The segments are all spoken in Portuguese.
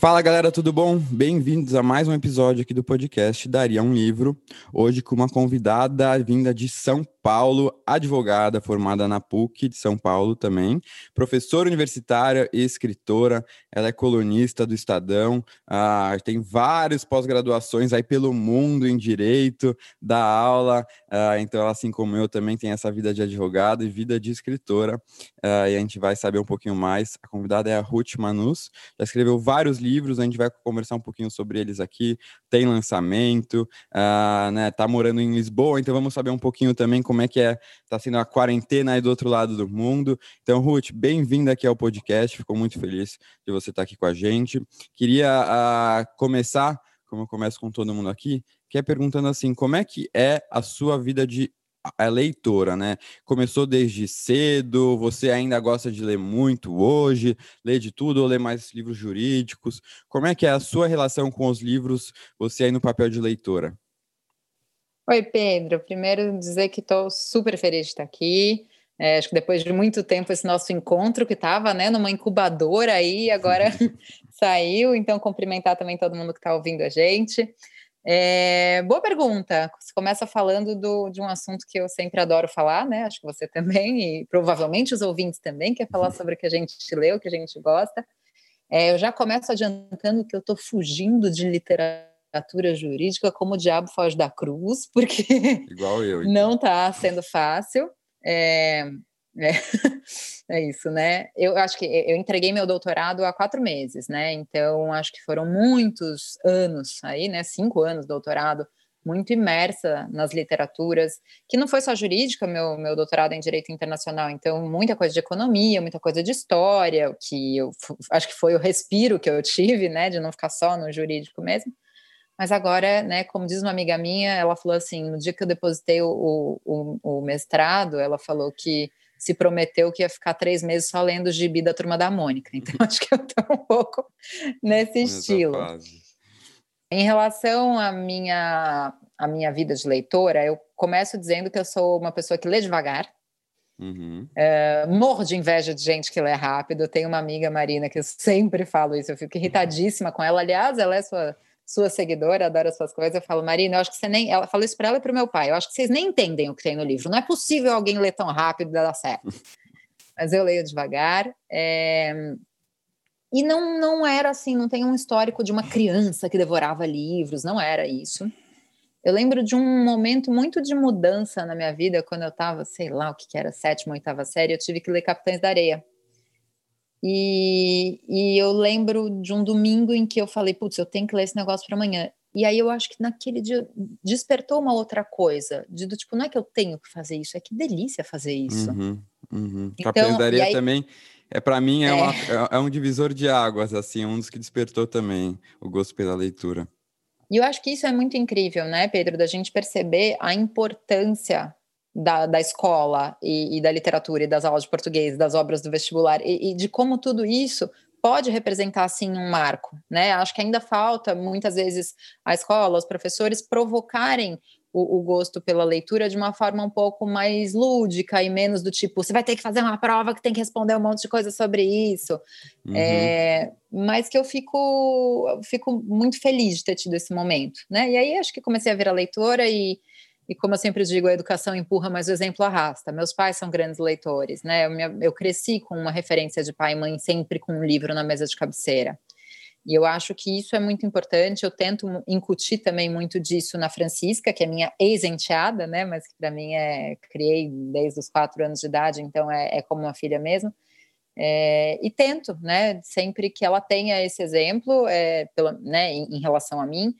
Fala galera, tudo bom? Bem-vindos a mais um episódio aqui do podcast Daria um Livro. Hoje com uma convidada vinda de São Paulo, advogada formada na PUC de São Paulo também, professora universitária e escritora. Ela é colunista do Estadão, ah, tem várias pós-graduações aí pelo mundo em direito, dá aula. Ah, então, assim como eu, também tem essa vida de advogada e vida de escritora. Ah, e a gente vai saber um pouquinho mais. A convidada é a Ruth Manus, já escreveu vários livros, a gente vai conversar um pouquinho sobre eles aqui. Tem lançamento, ah, né? Tá morando em Lisboa, então vamos saber um pouquinho também como é que é, tá sendo a quarentena aí do outro lado do mundo. Então, Ruth, bem-vinda aqui ao podcast, fico muito feliz de você estar aqui com a gente. Queria começar, como eu começo com todo mundo aqui, que é perguntando assim, como é que é a sua vida de a leitora, né? Começou desde cedo, você ainda gosta de ler muito hoje, lê de tudo ou lê mais livros jurídicos? Como é que é a sua relação com os livros, você aí no papel de leitora? Oi, Pedro. Primeiro dizer que estou super feliz de estar aqui. É, acho que depois de muito tempo esse nosso encontro que estava, né, numa incubadora aí, agora saiu. Então cumprimentar também todo mundo que está ouvindo a gente. É, boa pergunta. Você começa falando do, de um assunto que eu sempre adoro falar, né? Acho que você também e provavelmente os ouvintes também quer falar sobre o que a gente leu, o que a gente gosta. É, eu já começo adiantando que eu estou fugindo de literatura literatura jurídica como o diabo foge da cruz, porque Igual eu, então. não está sendo fácil. É, é, é, isso, né? Eu acho que eu entreguei meu doutorado há quatro meses, né? Então acho que foram muitos anos aí, né? Cinco anos de doutorado, muito imersa nas literaturas, que não foi só jurídica, meu, meu doutorado é em direito internacional, então muita coisa de economia, muita coisa de história, que eu acho que foi o respiro que eu tive, né? De não ficar só no jurídico mesmo. Mas agora, né, como diz uma amiga minha, ela falou assim: no dia que eu depositei o, o, o mestrado, ela falou que se prometeu que ia ficar três meses só lendo o gibi da turma da Mônica. Então, acho que eu estou um pouco nesse estilo. Em relação à minha, à minha vida de leitora, eu começo dizendo que eu sou uma pessoa que lê devagar. Uhum. É, morro de inveja de gente que lê rápido. Eu tenho uma amiga, Marina, que eu sempre falo isso, eu fico irritadíssima com ela. Aliás, ela é sua sua seguidora, adora suas coisas, eu falo, Marina, eu acho que você nem. Ela falou isso para ela e para o meu pai. Eu acho que vocês nem entendem o que tem no livro. Não é possível alguém ler tão rápido e dar certo. Mas eu leio devagar. É... E não, não era assim, não tem um histórico de uma criança que devorava livros, não era isso. Eu lembro de um momento muito de mudança na minha vida, quando eu estava, sei lá o que, que era, sétima, oitava série, eu tive que ler Capitães da Areia. E, e eu lembro de um domingo em que eu falei, putz, eu tenho que ler esse negócio para amanhã. E aí eu acho que naquele dia despertou uma outra coisa, de do tipo, não é que eu tenho que fazer isso, é que delícia fazer isso. Uhum, uhum. Então, aí, também, é para mim, é, é. Uma, é, é, um divisor de águas, assim, um dos que despertou também o gosto pela leitura. E eu acho que isso é muito incrível, né, Pedro, da gente perceber a importância da, da escola e, e, da literatura e das aulas de português, das obras do vestibular e, e, de como tudo isso pode representar assim um marco, né? Acho que ainda falta muitas vezes a escola, os professores provocarem o, o, gosto pela leitura de uma forma um pouco mais lúdica e menos do tipo você vai ter que fazer uma prova que tem que responder um monte de coisa sobre isso, uhum. é, mas que eu fico fico muito feliz de ter tido esse momento, né? E aí acho que comecei a ver a leitora e e como eu sempre digo, a educação empurra, mas o exemplo arrasta. Meus pais são grandes leitores, né? Eu, me, eu cresci com uma referência de pai e mãe sempre com um livro na mesa de cabeceira. E eu acho que isso é muito importante. Eu tento incutir também muito disso na Francisca, que é minha ex-enteada, né? Mas que para mim é criei desde os quatro anos de idade, então é, é como uma filha mesmo. É, e tento, né? Sempre que ela tenha esse exemplo, é, pela, né, em, em relação a mim,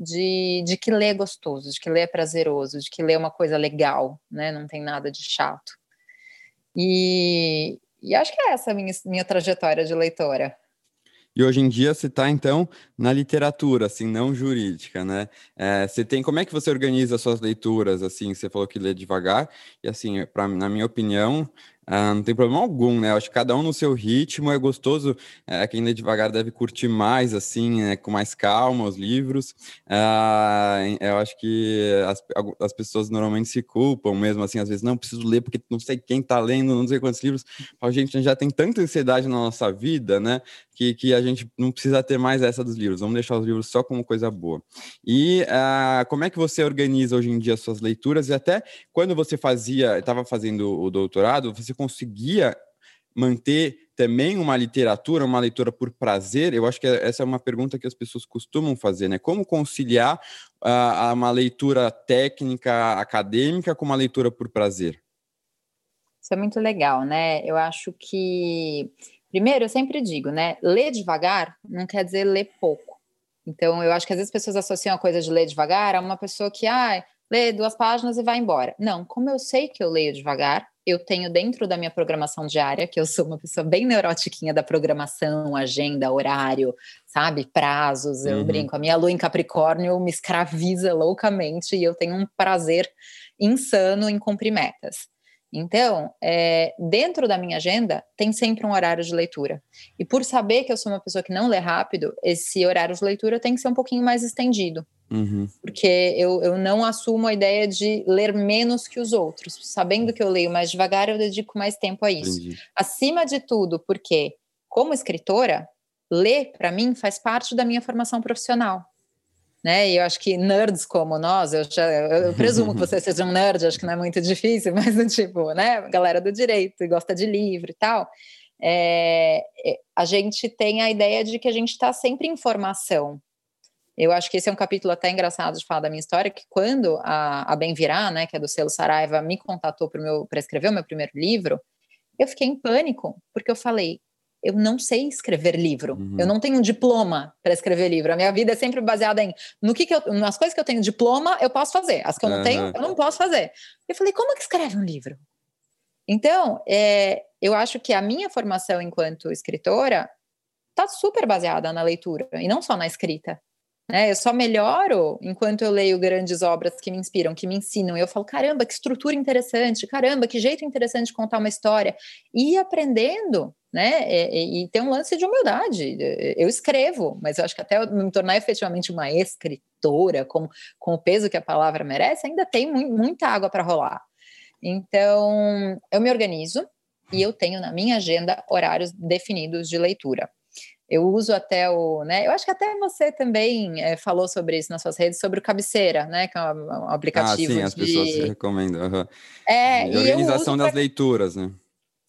de, de que ler é gostoso, de que ler é prazeroso, de que ler é uma coisa legal, né? Não tem nada de chato. E, e acho que é essa a minha, minha trajetória de leitora. E hoje em dia você está, então, na literatura, assim, não jurídica, né? É, você tem, como é que você organiza as suas leituras, assim, você falou que lê devagar, e assim, pra, na minha opinião, ah, não tem problema algum, né? Eu acho que cada um no seu ritmo é gostoso. É, quem lê devagar deve curtir mais, assim, né? com mais calma os livros. Ah, eu acho que as, as pessoas normalmente se culpam mesmo, assim, às vezes, não preciso ler porque não sei quem está lendo, não sei quantos livros. A gente já tem tanta ansiedade na nossa vida, né? Que, que a gente não precisa ter mais essa dos livros. Vamos deixar os livros só como coisa boa. E ah, como é que você organiza hoje em dia as suas leituras? E até quando você fazia, estava fazendo o doutorado, você conseguia manter também uma literatura, uma leitura por prazer? Eu acho que essa é uma pergunta que as pessoas costumam fazer, né? Como conciliar uh, uma leitura técnica, acadêmica, com uma leitura por prazer? Isso é muito legal, né? Eu acho que, primeiro, eu sempre digo, né? Ler devagar não quer dizer ler pouco. Então, eu acho que às vezes as pessoas associam a coisa de ler devagar a uma pessoa que, ah, lê duas páginas e vai embora. Não, como eu sei que eu leio devagar, eu tenho dentro da minha programação diária, que eu sou uma pessoa bem neurotiquinha da programação, agenda, horário, sabe, prazos, eu uhum. brinco, a minha lua em Capricórnio me escraviza loucamente e eu tenho um prazer insano em cumprir metas. Então, é, dentro da minha agenda, tem sempre um horário de leitura. E por saber que eu sou uma pessoa que não lê rápido, esse horário de leitura tem que ser um pouquinho mais estendido. Uhum. Porque eu, eu não assumo a ideia de ler menos que os outros. Sabendo que eu leio mais devagar, eu dedico mais tempo a isso. Entendi. Acima de tudo, porque, como escritora, ler, para mim, faz parte da minha formação profissional. Né? E eu acho que nerds como nós, eu, já, eu presumo que você seja um nerd, acho que não é muito difícil, mas tipo, né, galera do direito, gosta de livro e tal, é, é a gente tem a ideia de que a gente está sempre em formação, eu acho que esse é um capítulo até engraçado de falar da minha história, que quando a, a Bem Virá, né, que é do selo Saraiva, me contatou para escrever o meu primeiro livro, eu fiquei em pânico, porque eu falei, eu não sei escrever livro. Uhum. Eu não tenho um diploma para escrever livro. A minha vida é sempre baseada em no que, que eu, nas coisas que eu tenho diploma, eu posso fazer. As que eu não uhum. tenho, eu não posso fazer. Eu falei, como é que escreve um livro? Então, é, eu acho que a minha formação enquanto escritora está super baseada na leitura e não só na escrita. Né? Eu só melhoro enquanto eu leio grandes obras que me inspiram, que me ensinam. E eu falo, caramba, que estrutura interessante, caramba, que jeito interessante de contar uma história. E aprendendo, né? E, e, tem um lance de humildade. Eu escrevo, mas eu acho que até eu me tornar efetivamente uma escritora, com, com o peso que a palavra merece, ainda tem mu muita água para rolar. Então, eu me organizo e eu tenho na minha agenda horários definidos de leitura. Eu uso até o, né? Eu acho que até você também é, falou sobre isso nas suas redes, sobre o Cabeceira, né? Que é um, um aplicativo. Ah, sim, de... as pessoas recomendam. Uhum. É, e, organização das pra... leituras, né?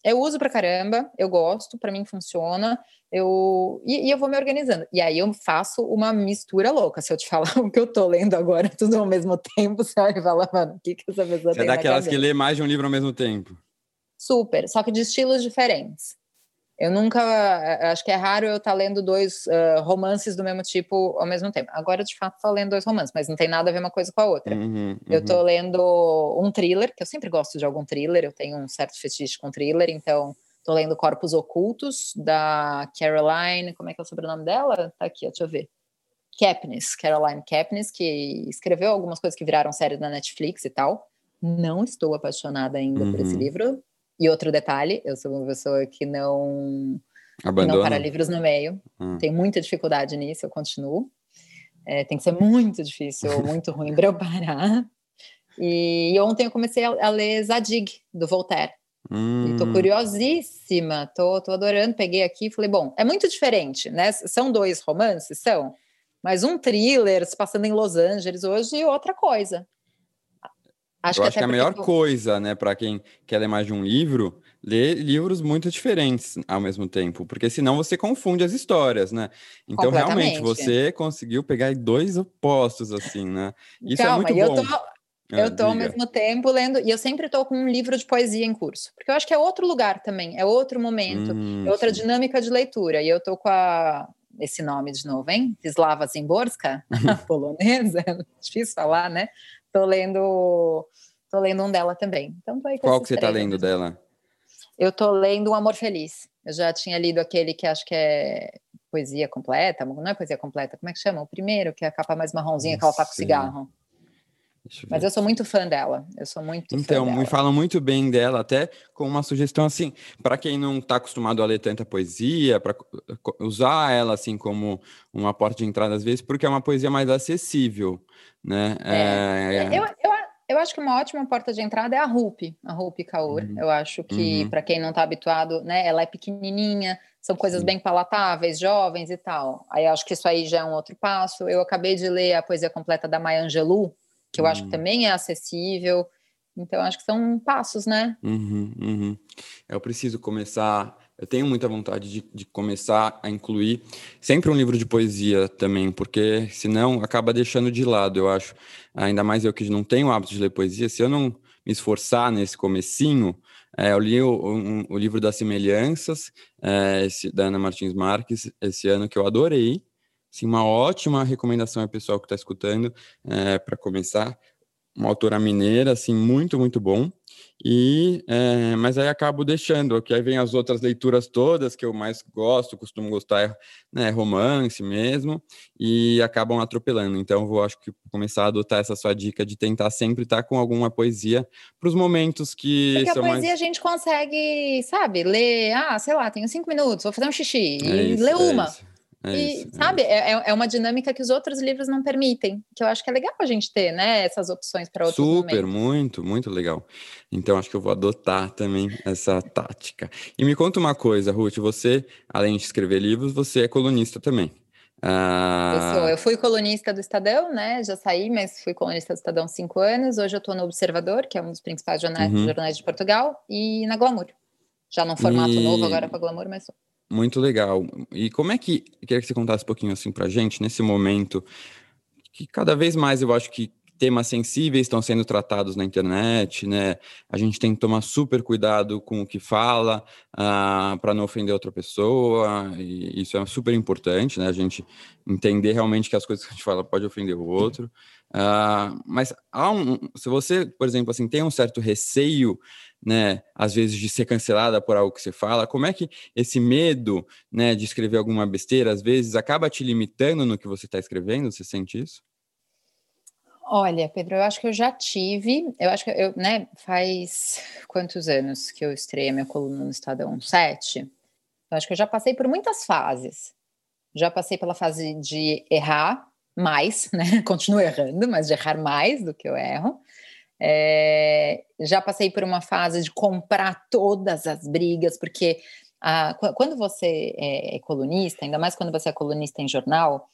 Eu uso pra caramba, eu gosto, para mim funciona. Eu e, e, eu vou me organizando. E aí eu faço uma mistura louca. Se eu te falar o que eu tô lendo agora, tudo ao mesmo tempo, você vai falar, mano, o que, que essa pessoa você tem? Você é daquelas que lê mais de um livro ao mesmo tempo. Super, só que de estilos diferentes. Eu nunca, acho que é raro eu estar tá lendo dois uh, romances do mesmo tipo ao mesmo tempo. Agora, de fato, estou lendo dois romances, mas não tem nada a ver uma coisa com a outra. Uhum, uhum. Eu estou lendo um thriller, que eu sempre gosto de algum thriller, eu tenho um certo fetiche com thriller, então estou lendo Corpos Ocultos, da Caroline, como é que é o sobrenome dela? Tá aqui, deixa eu ver. Capnis, Caroline Capnis, que escreveu algumas coisas que viraram série da Netflix e tal. Não estou apaixonada ainda uhum. por esse uhum. livro, e outro detalhe, eu sou uma pessoa que não, Abandona. não para livros no meio. Hum. Tenho muita dificuldade nisso, eu continuo. É, tem que ser muito difícil ou muito ruim para eu parar. E, e, ontem eu comecei a, a ler Zadig, do Voltaire. Hum. E tô curiosíssima, tô, tô adorando. Peguei aqui e falei, bom, é muito diferente, né? São dois romances, são, mas um thriller se passando em Los Angeles hoje e outra coisa. Acho eu que acho que a melhor coisa, né, para quem quer ler mais de um livro, ler livros muito diferentes ao mesmo tempo, porque senão você confunde as histórias, né? Então, realmente, você conseguiu pegar dois opostos, assim, né? Isso é Calma, é muito bom. Eu tô, eu tô ao mesmo tempo lendo, e eu sempre tô com um livro de poesia em curso, porque eu acho que é outro lugar também, é outro momento, hum, é outra sim. dinâmica de leitura, e eu tô com a esse nome de novo, hein? Slava Zimborska, polonesa, difícil falar, né? Tô lendo, tô lendo um dela também. Então, Qual que você tá lendo dela? Eu tô lendo Um Amor Feliz. Eu já tinha lido aquele que acho que é poesia completa, não é poesia completa, como é que chama? O primeiro, que é a capa mais marronzinha, que ela tá com cigarro. Mas eu sou muito fã dela. Eu sou muito Então, me falam muito bem dela, até com uma sugestão assim, para quem não está acostumado a ler tanta poesia, para usar ela assim como uma porta de entrada às vezes, porque é uma poesia mais acessível, né? É, é... Eu, eu, eu acho que uma ótima porta de entrada é a Rupi, a Rupi Kaur. Uhum. Eu acho que, uhum. para quem não está habituado, né, ela é pequenininha, são coisas Sim. bem palatáveis, jovens e tal. Aí acho que isso aí já é um outro passo. Eu acabei de ler a poesia completa da Maya Angelou, que eu uhum. acho que hum. também é acessível. Então, acho que são passos, né? Uhum, uhum. Eu preciso começar. Eu tenho muita vontade de, de, começar a incluir sempre um livro de poesia também, porque senão acaba deixando de lado, eu acho. Ainda mais eu que não tenho o hábito de ler poesia, se eu não me esforçar nesse comecinho, é, eu li o, um, o, livro das semelhanças, é, esse, da Ana Martins Marques, esse ano, que eu adorei. Sim, uma ótima recomendação ao pessoal que está escutando é, para começar. Uma autora mineira, assim, muito, muito bom. E, é, mas aí acabo deixando, que aí vem as outras leituras todas que eu mais gosto, costumo gostar, né, romance mesmo, e acabam atropelando. Então, vou acho que começar a adotar essa sua dica de tentar sempre estar com alguma poesia para os momentos que. Porque são a poesia mais... a gente consegue, sabe, ler, ah, sei lá, tenho cinco minutos, vou fazer um xixi, é e isso, ler é uma. Isso. É e, isso, é sabe, é, é, é, uma dinâmica que os outros livros não permitem, que eu acho que é legal a gente ter, né, essas opções para outros Super, momentos. muito, muito legal. Então, acho que eu vou adotar também essa tática. E me conta uma coisa, Ruth, você, além de escrever livros, você é colunista também. Ah... Eu, sou, eu fui colunista do Estadão, né, já saí, mas fui colunista do Estadão há cinco anos, hoje eu estou no Observador, que é um dos principais jornais, uhum. jornais de Portugal, e na Glamour. Já num formato e... novo agora para Glamour, mas sou. Muito legal. E como é que. Queria que você contasse um pouquinho assim para gente, nesse momento, que cada vez mais eu acho que temas sensíveis estão sendo tratados na internet, né? A gente tem que tomar super cuidado com o que fala uh, ah, para não ofender outra pessoa, e isso é super importante, né? A gente entender realmente que as coisas que a gente fala pode ofender o outro. Uh, mas há um, se você, por exemplo, assim, tem um certo receio né, às vezes de ser cancelada por algo que você fala? Como é que esse medo, né, de escrever alguma besteira, às vezes acaba te limitando no que você está escrevendo? Você sente isso? Olha, Pedro, eu acho que eu já tive, eu acho que eu, né, faz quantos anos que eu estreiei a minha coluna no Estadão? Sete. Eu acho que eu já passei por muitas fases. Já passei pela fase de errar mais, né? Continuo errando, mas de errar mais do que eu erro. É, já passei por uma fase de comprar todas as brigas, porque a, quando você é, é colunista, ainda mais quando você é colunista em jornal,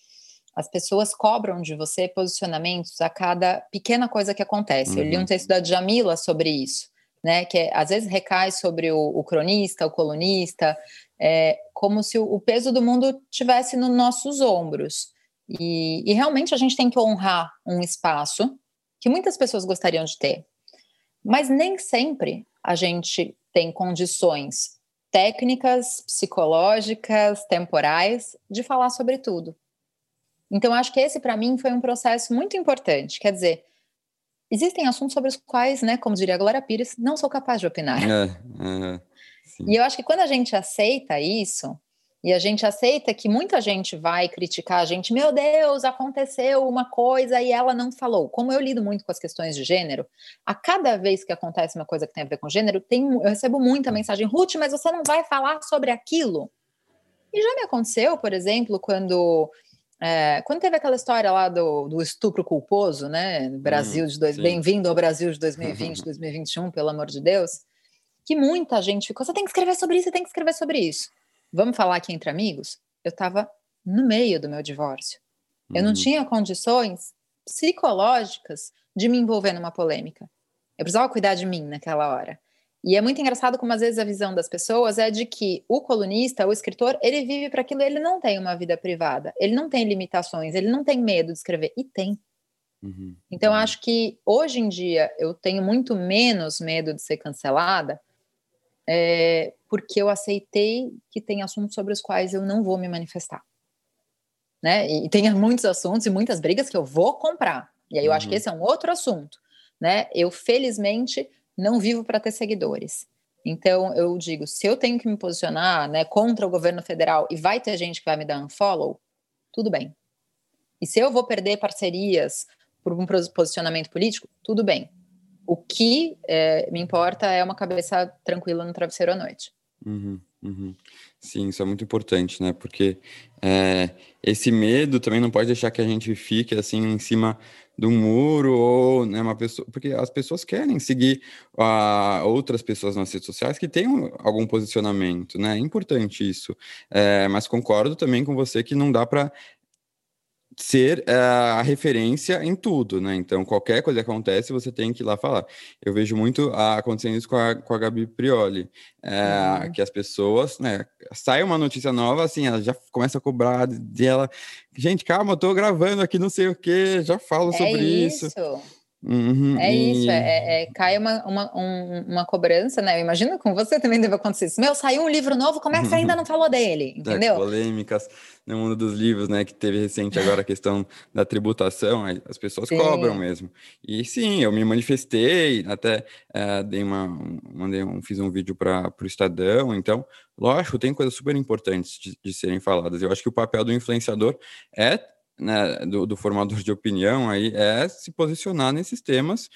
as pessoas cobram de você posicionamentos a cada pequena coisa que acontece. Uhum. Eu li um uhum. texto da Jamila sobre isso, né? Que é, às vezes recai sobre o, o cronista, o colunista, é, como se o, o, peso do mundo tivesse nos nossos ombros. E, e realmente a gente tem que honrar um espaço que muitas pessoas gostariam de ter. Mas nem sempre a gente tem condições técnicas, psicológicas, temporais de falar sobre tudo. Então, acho que esse, para mim, foi um processo muito importante. Quer dizer, existem assuntos sobre os quais, né, como diria a Glória Pires, não sou capaz de opinar. É, é, e eu acho que quando a gente aceita isso, e a gente aceita que muita gente vai criticar a gente, meu Deus, aconteceu uma coisa e ela não falou. Como eu lido muito com as questões de gênero, a cada vez que acontece uma coisa que tem a ver com gênero, tem, eu recebo muita mensagem, Ruth, mas você não vai falar sobre aquilo? E já me aconteceu, por exemplo, quando é, quando teve aquela história lá do, do estupro culposo, né? Brasil hum, de dois, bem-vindo ao Brasil de 2020, 2021, pelo amor de Deus, que muita gente ficou, você tem que escrever sobre isso, você tem que escrever sobre isso vamos falar aqui entre amigos, eu estava no meio do meu divórcio. Eu não uhum. tinha condições psicológicas de me envolver numa polêmica. Eu precisava cuidar de mim naquela hora. E é muito engraçado como às vezes a visão das pessoas é de que o colunista, o escritor, ele vive para aquilo, ele não tem uma vida privada, ele não tem limitações, ele não tem medo de escrever. E tem. Uhum. Então, uhum. acho que hoje em dia eu tenho muito menos medo de ser cancelada, é, porque eu aceitei que tem assuntos sobre os quais eu não vou me manifestar. Né? E tem muitos assuntos e muitas brigas que eu vou comprar. E aí eu uhum. acho que uhum. esse é um outro assunto. Né? Eu, felizmente, não vivo para ter seguidores. Então, eu digo, se eu tenho que me posicionar né, contra o governo federal e vai ter gente que vai me dar um follow, tudo bem. E se eu vou perder parcerias por um posicionamento político, tudo bem. O que é, me importa é uma cabeça tranquila no travesseiro à noite. Uhum, uhum. Sim, isso é muito importante, né? Porque é, esse medo também não pode deixar que a gente fique assim em cima do muro ou né, uma pessoa, porque as pessoas querem seguir uh, outras pessoas nas redes sociais que tenham algum posicionamento, né? É importante isso. É, mas concordo também com você que não dá para ser uh, a referência em tudo, né? Então, qualquer coisa que acontece, você tem que ir lá falar. Eu vejo muito uh, acontecendo isso com a, com a Gabi Prioli, uh, uhum. que as pessoas, né? Sai uma notícia nova, assim, ela já começa a cobrar dela. Gente, calma, eu tô gravando aqui, não sei o que, já falo é sobre isso. isso. Uhum, é e... isso, é, é, é, cai uma, uma, um, uma cobrança, né? Eu imagino com você também deve acontecer isso. Meu, saiu um livro novo, como é que você ainda não falou dele? É, Entendeu? É, polêmicas no mundo dos livros, né? Que teve recente agora a questão da tributação, as pessoas sim. cobram mesmo. E sim, eu me manifestei, até é, dei uma, mandei um, fiz um vídeo para o Estadão, então, lógico, tem coisas super importantes de, de serem faladas. Eu acho que o papel do influenciador é né, do, do, formador de opinião aí é se posicionar nesses temas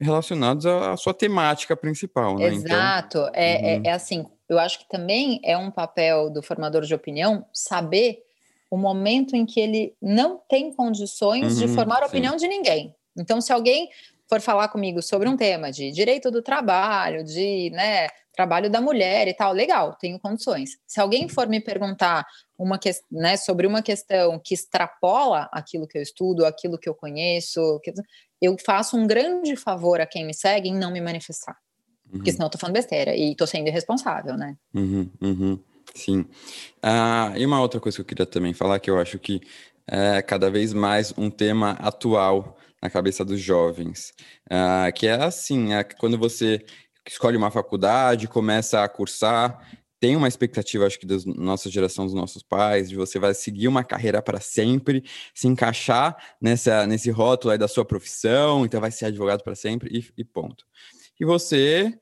relacionados à, à sua temática principal. Né? Então, Exato. Então, é, uhum. é, é, assim, eu acho que também é um papel do formador de opinião saber o momento em que ele não tem condições uhum, de formar a opinião de ninguém. Então, se alguém for falar comigo sobre um tema de direito do trabalho, de né, trabalho da mulher e tal, legal, tenho condições. Se alguém for me perguntar uma que, né, sobre uma questão que extrapola aquilo que eu estudo, aquilo que eu conheço, eu faço um grande favor a quem me segue em não me manifestar. Uhum. Porque senão eu tô falando besteira e tô sendo irresponsável, né? Uhum, uhum. Sim. Ah, e uma outra coisa que eu queria também falar, que eu acho que é cada vez mais um tema atual na cabeça dos jovens, ah, que é assim, é quando você escolhe uma faculdade, começa a cursar, tem uma expectativa, acho que da nossa geração, dos nossos pais, de você vai seguir uma carreira para sempre, se encaixar nessa, nesse rótulo aí da sua profissão, então vai ser advogado para sempre e, e, ponto. E você,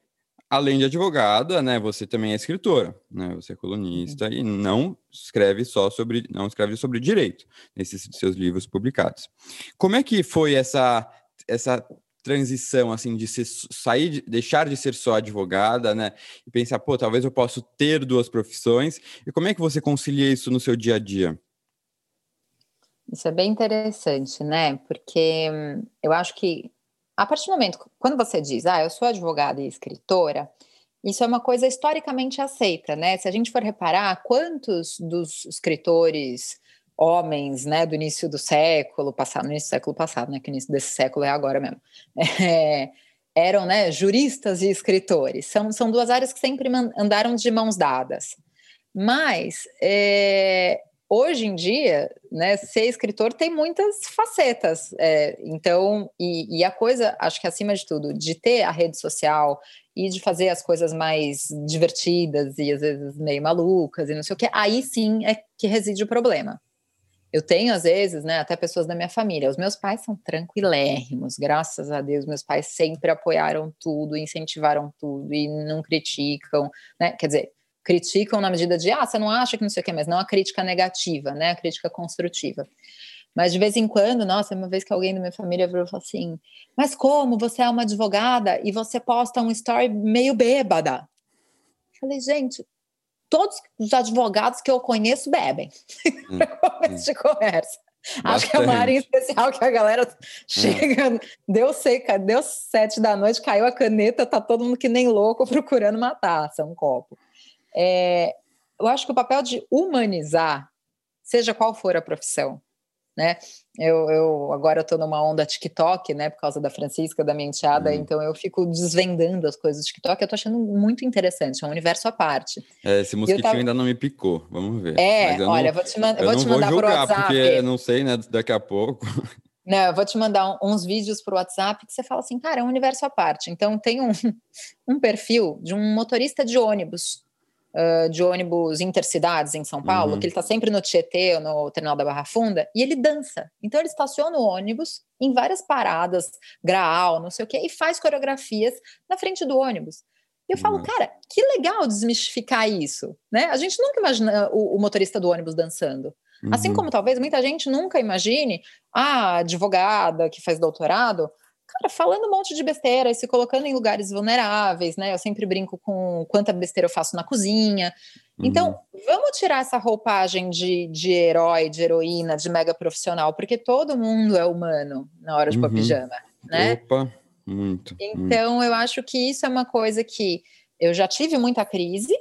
além de advogada, né, você também é escritora, né, você é colunista uhum. e não escreve só sobre, não escreve sobre direito nesses seus livros publicados. Como é que foi essa essa transição assim de ser, sair, de, deixar de ser só advogada, né? E pensar, pô, talvez eu possa ter duas profissões. E como é que você concilia isso no seu dia a dia? Isso é bem interessante, né? Porque hum, eu acho que a partir do momento quando você diz, ah, eu sou advogada e escritora, isso é uma coisa historicamente aceita, né? Se a gente for reparar, quantos dos escritores homens, né, do início do século passado, no início do século passado, né, que o início desse século é agora mesmo, é, eram, né, juristas e escritores. São, são duas áreas que sempre andaram de mãos dadas. Mas, é, hoje em dia, né, ser escritor tem muitas facetas. É, então, e, e, a coisa, acho que acima de tudo, de ter a rede social e de fazer as coisas mais divertidas e às vezes meio malucas e não sei o que, aí sim é que reside o problema. Eu tenho, às vezes, né, até pessoas da minha família. Os meus pais são tranquilérrimos, graças a Deus. Meus pais sempre apoiaram tudo, incentivaram tudo e não criticam, né? Quer dizer, criticam na medida de, ah, você não acha que não sei o quê, mas não a crítica negativa, né? A crítica construtiva. Mas de vez em quando, nossa, uma vez que alguém da minha família virou e falou assim: Mas como você é uma advogada e você posta um story meio bêbada? Eu falei, gente, todos os advogados que eu conheço bebem hum, começo de conversa. Bastante. Acho que é uma área especial que a galera chega, hum. deu seca, deu sete da noite, caiu a caneta, tá todo mundo que nem louco procurando uma taça, um copo. É, eu acho que o papel de humanizar, seja qual for a profissão, né? Eu, eu agora estou numa onda TikTok, né? Por causa da Francisca, da minha enteada, uhum. então eu fico desvendando as coisas do TikTok. Eu estou achando muito interessante, é um universo à parte. É, esse mosquitinho tava... ainda não me picou, vamos ver. É, olha, não, vou te, man vou te mandar por WhatsApp. Porque não sei, né? Daqui a pouco. Não, eu vou te mandar uns vídeos por WhatsApp que você fala assim, cara, é um universo à parte. Então tem um, um perfil de um motorista de ônibus uh, de ônibus intercidades em São Paulo, uhum. que ele está sempre no Tietê ou no terminal da Barra Funda, e ele dança. Então ele estaciona o ônibus em várias paradas, graal, não sei o quê, e faz coreografias na frente do ônibus. E eu falo, uhum. cara, que legal desmistificar isso, né? A gente nunca imagina o, o motorista do ônibus dançando. Assim uhum. Assim como talvez muita gente nunca imagine a advogada que faz doutorado, cara, falando um monte de besteira e se colocando em lugares vulneráveis, né? Eu sempre brinco com quanta besteira eu faço na cozinha. Então, uhum. vamos tirar essa roupagem de, de herói, de heroína, de mega profissional, porque todo mundo é humano na hora de uhum. pôr pijama, né? Opa, muito. Então, muito. eu acho que isso é uma coisa que eu já tive muita crise,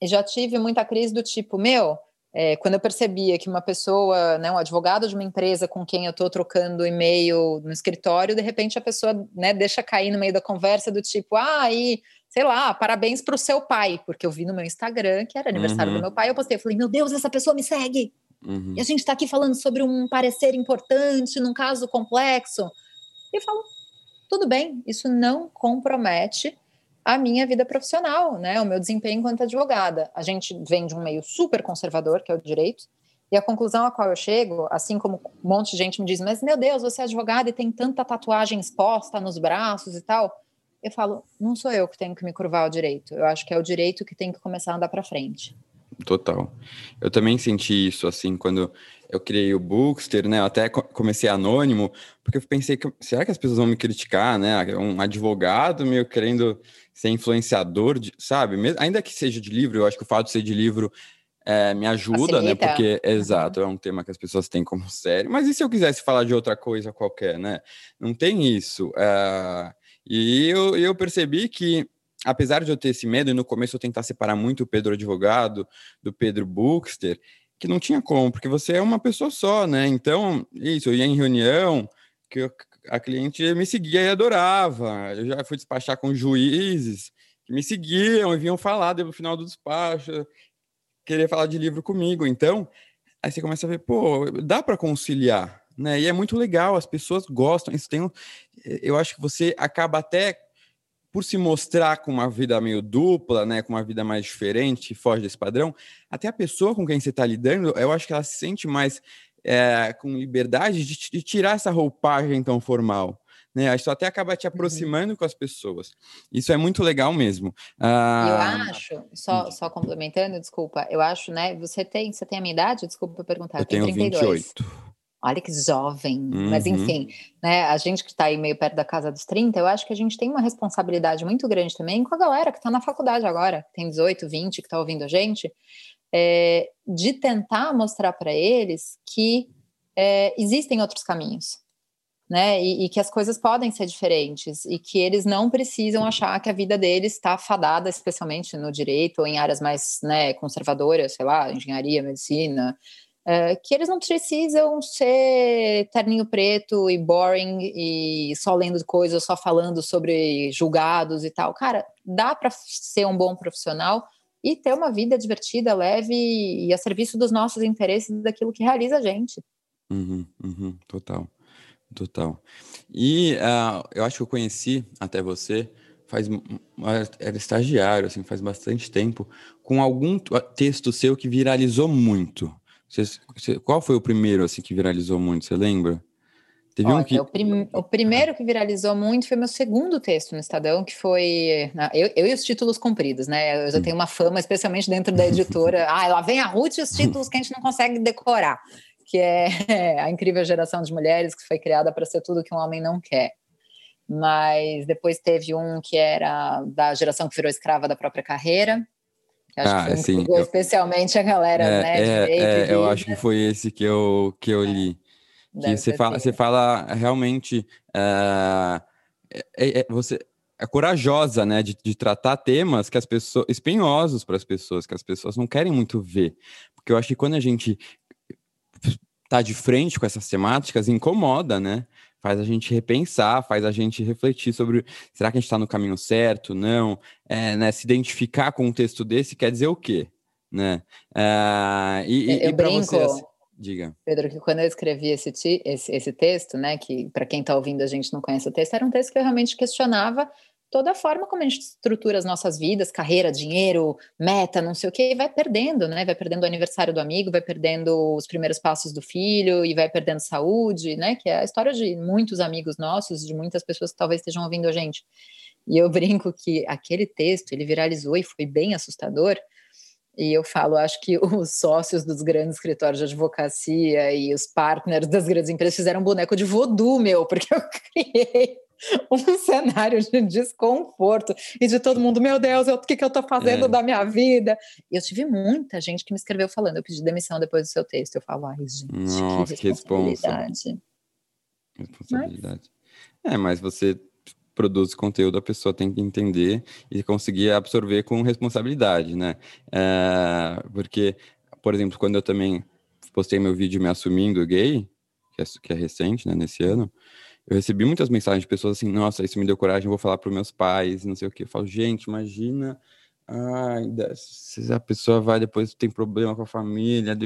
e já tive muita crise do tipo, meu, é, quando eu percebia que uma pessoa, né, um advogado de uma empresa com quem eu estou trocando e-mail no escritório, de repente a pessoa né, deixa cair no meio da conversa do tipo, ah, e sei lá, parabéns para o seu pai, porque eu vi no meu Instagram que era aniversário uhum. do meu pai, eu postei, eu falei, meu Deus, essa pessoa me segue. Uhum. E a gente está aqui falando sobre um parecer importante num caso complexo. E eu falo, tudo bem, isso não compromete a minha vida profissional, né? O meu desempenho enquanto advogada. A gente vem de um meio super conservador, que é o direito, e a conclusão a qual eu chego, assim como um monte de gente me diz, mas meu Deus, você é advogada e tem tanta tatuagem exposta nos braços e tal eu falo, não sou eu que tenho que me curvar ao direito. Eu acho que é o direito que tem que começar a andar para frente. Total. Eu também senti isso, assim, quando eu criei o Bookster, né? Eu até comecei anônimo, porque eu pensei que será que as pessoas vão me criticar, né? Um advogado meio querendo ser influenciador, de, sabe? Ainda que seja de livro, eu acho que o fato de ser de livro é, me ajuda, né? Facilita. né? Porque, uhum. exato, é um tema que as pessoas têm como sério. Mas e se eu quisesse falar de outra coisa qualquer, né? Não tem isso. É e eu, eu percebi que, apesar de eu ter esse medo, e no começo eu tentar separar muito o Pedro advogado do Pedro Bookster, que não tinha como, porque você é uma pessoa só, né? Então, isso, eu ia em reunião, que eu, a cliente me seguia e adorava. Eu já fui despachar com juízes que me seguiam e vinham falar no final do despacho, querer falar de livro comigo. Então, aí você começa a ver, pô, dá para conciliar, né? E é muito legal, as pessoas gostam. Isso tem, eu acho que você acaba até por se mostrar com uma vida meio dupla, né, com uma vida mais diferente, foge desse padrão, até a pessoa com quem você está lidando, eu acho que ela se sente mais é, com liberdade de, de, tirar essa roupagem tão formal. Né? Isso até acaba te uhum. aproximando uhum. com as pessoas. Isso é muito legal mesmo. Ah, eu acho, só, só complementando, desculpa, eu acho, né? Você tem, você tem a minha idade? Desculpa perguntar. Eu, eu tenho 32. 28 olha que jovem, uhum. mas enfim, né, a gente que está aí meio perto da casa dos 30, eu acho que a gente tem uma responsabilidade muito grande também com a galera que está na faculdade agora, tem 18, 20, que está ouvindo a gente, é, de tentar mostrar para eles que é, existem outros caminhos, né, e, e, que as coisas podem ser diferentes, e que eles não precisam achar que a vida deles está fadada, especialmente no direito ou em áreas mais né, conservadoras, sei lá, engenharia, medicina, é, que eles não precisam ser terninho preto e boring e só lendo coisas, só falando sobre julgados e tal. Cara, dá para ser um bom profissional e ter uma vida divertida, leve e a serviço dos nossos interesses, daquilo que realiza a gente. Uhum, uhum, total, total. E uh, eu acho que eu conheci até você faz era estagiário assim faz bastante tempo com algum texto seu que viralizou muito você, você, qual foi o primeiro assim que viralizou muito? Você lembra? Teve Olha, um que... o, prim, o, primeiro que viralizou muito foi meu segundo texto no Estadão, que foi eu, eu e os títulos compridos, né? Eu já hum. tenho uma fama, especialmente dentro da editora. ah, lá vem a Ruth e os títulos que a gente não consegue decorar, que é a incrível geração de mulheres que foi criada para ser tudo que um homem não quer. Mas depois teve um que era da geração que virou escrava da própria carreira, Acho ah, que sim. Eu... especialmente a galera, é, né? É, é, eu acho que foi esse que eu, que eu li. Que você fala, você fala realmente. Uh, é, você é corajosa, né? De, de tratar temas que as pessoas. espinhosos para as pessoas, que as pessoas não querem muito ver. Porque eu acho que quando a gente tá de frente com essas temáticas, incomoda, né? Faz a gente repensar, faz a gente refletir sobre será que a gente está no caminho certo, não, é, né, se identificar com um texto desse quer dizer o quê, né? Uh, e, eu e brinco, você, diga. Pedro, que quando eu escrevi esse, esse, esse texto, né, que para quem está ouvindo a gente não conhece o texto, era um texto que eu realmente questionava toda a forma como a gente estrutura as nossas vidas, carreira, dinheiro, meta, não sei o que, vai perdendo, né? Vai perdendo o aniversário do amigo, vai perdendo os primeiros passos do filho e vai perdendo saúde, né? Que é a história de muitos amigos nossos, de muitas pessoas que talvez estejam ouvindo a gente. E eu brinco que aquele texto ele viralizou e foi bem assustador. E eu falo, acho que os sócios dos grandes escritórios de advocacia e os partners das grandes empresas fizeram um boneco de voodoo meu, porque eu criei um cenário de desconforto e de todo mundo, meu Deus, o que, que eu estou fazendo é. da minha vida? E eu tive muita gente que me escreveu falando, eu pedi demissão depois do seu texto. Eu falo, ai, gente, Nossa, que responsabilidade. Que responsabilidade. Mas... É, mas você produz conteúdo, a pessoa tem que entender e conseguir absorver com responsabilidade, né? É, porque, por exemplo, quando eu também postei meu vídeo me assumindo gay, que é, que é recente, né, nesse ano, eu recebi muitas mensagens de pessoas assim, nossa, isso me deu coragem, vou falar para meus pais, não sei o que. Eu falo, gente, imagina, ai, se a pessoa vai depois tem problema com a família,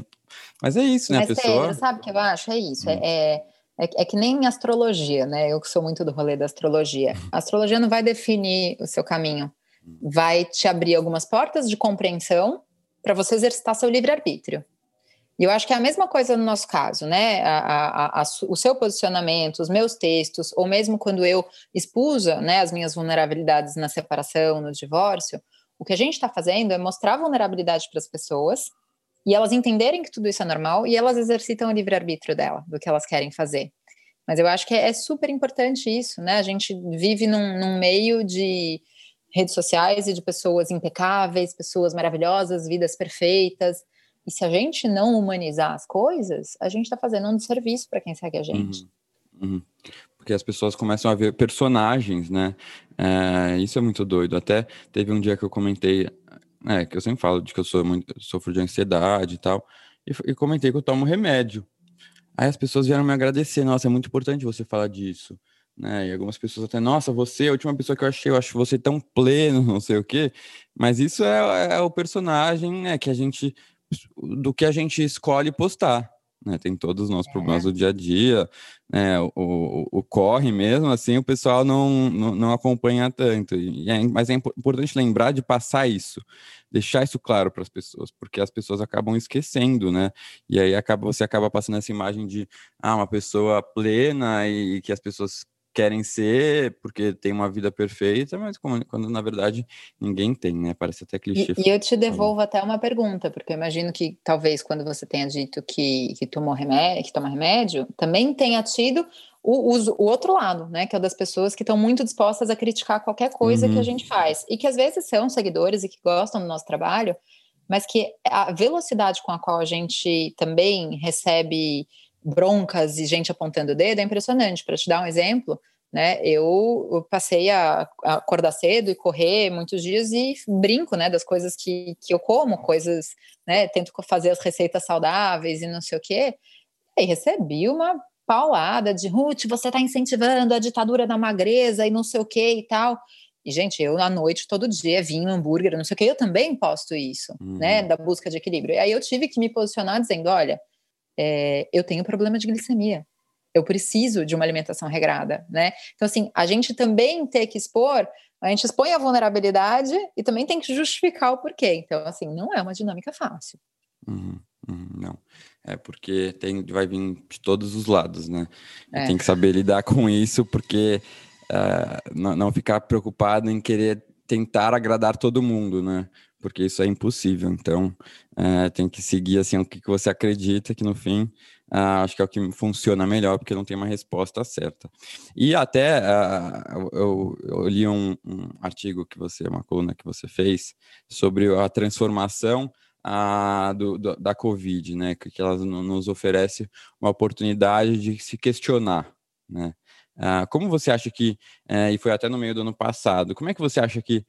mas é isso, né, mas, a pessoa... Sério, sabe o que eu acho? É isso, hum. é, é, é, que nem astrologia, né? Eu que sou muito do rolê da astrologia. A astrologia não vai definir o seu caminho, hum. vai te abrir algumas portas de compreensão para você exercitar seu livre-arbítrio. E eu acho que é a mesma coisa no nosso caso, né? A, a, a, o seu posicionamento, os meus textos, ou mesmo quando eu expusa né, as minhas vulnerabilidades na separação, no divórcio, o que a gente está fazendo é mostrar vulnerabilidade para as pessoas e elas entenderem que tudo isso é normal e elas exercitam o livre-arbítrio dela, do que elas querem fazer. Mas eu acho que é, é super importante isso, né? A gente vive num, num meio de redes sociais e de pessoas impecáveis, pessoas maravilhosas, vidas perfeitas. E se a gente não humanizar as coisas, a gente está fazendo um desserviço para quem segue a gente. Uhum, uhum. Porque as pessoas começam a ver personagens, né? É, isso é muito doido. Até teve um dia que eu comentei, é, que eu sempre falo de que eu sou muito, sofro de ansiedade e tal, e, e comentei que eu tomo remédio. Aí as pessoas vieram me agradecer, nossa, é muito importante você falar disso. Né? E algumas pessoas até, nossa, você é a última pessoa que eu achei, eu acho você tão pleno, não sei o quê. Mas isso é, é o personagem né, que a gente do que a gente escolhe postar. Né, tem todos os nossos é. problemas do dia a dia, né, o, o, o, corre mesmo, assim, o pessoal não, não, não acompanha tanto. E é, mas é importante lembrar de passar isso, deixar isso claro para as pessoas, porque as pessoas acabam esquecendo, né? E aí acaba, você acaba passando essa imagem de ah, uma pessoa plena e que as pessoas querem ser porque tem uma vida perfeita, mas quando, quando na verdade ninguém tem, né? Parece até clichê. E, e eu te devolvo até uma pergunta, porque eu imagino que talvez quando você tenha dito que, que tomou remédio, que toma remédio, também tenha tido o, o, o, outro lado, né? Que é o das pessoas que estão muito dispostas a criticar qualquer coisa uhum. que a uhum. gente faz. E que às vezes são seguidores e que gostam do nosso trabalho, mas que a velocidade com a qual a gente também recebe broncas e gente apontando o dedo é impressionante. Para te dar um exemplo, né, eu, passei a, a, acordar cedo e correr muitos dias e brinco, né, das coisas que, que eu como, coisas, né, tento fazer as receitas saudáveis e não sei o quê. E recebi uma paulada de Ruth, você está incentivando a ditadura da magreza e não sei o quê e tal. E, gente, eu à noite, todo dia, vinho, hambúrguer, não sei o quê, eu também posto isso, uhum. né, da busca de equilíbrio. E aí eu tive que me posicionar dizendo, olha, é, eu tenho problema de glicemia. Eu preciso de uma alimentação regrada, né? Então, assim, a gente também tem que expor, a gente expõe a vulnerabilidade e também tem que justificar o porquê. Então, assim, não é uma dinâmica fácil. Uhum, uhum, não. É porque tem, vai vir de todos os lados, né? É. Tem que saber lidar com isso, porque uh, não, não ficar preocupado em querer tentar agradar todo mundo, né? Porque isso é impossível. Então, é, tem que seguir assim o que, que você acredita que no fim uh, acho que é o que funciona melhor, porque não tem uma resposta certa. E até uh, eu, eu, li um, um, artigo que você, uma coluna que você fez sobre a transformação do, do, da Covid, né? Que, ela nos oferece uma oportunidade de se questionar, né? Uh, como você acha que, e foi até no meio do ano passado, como é que você acha que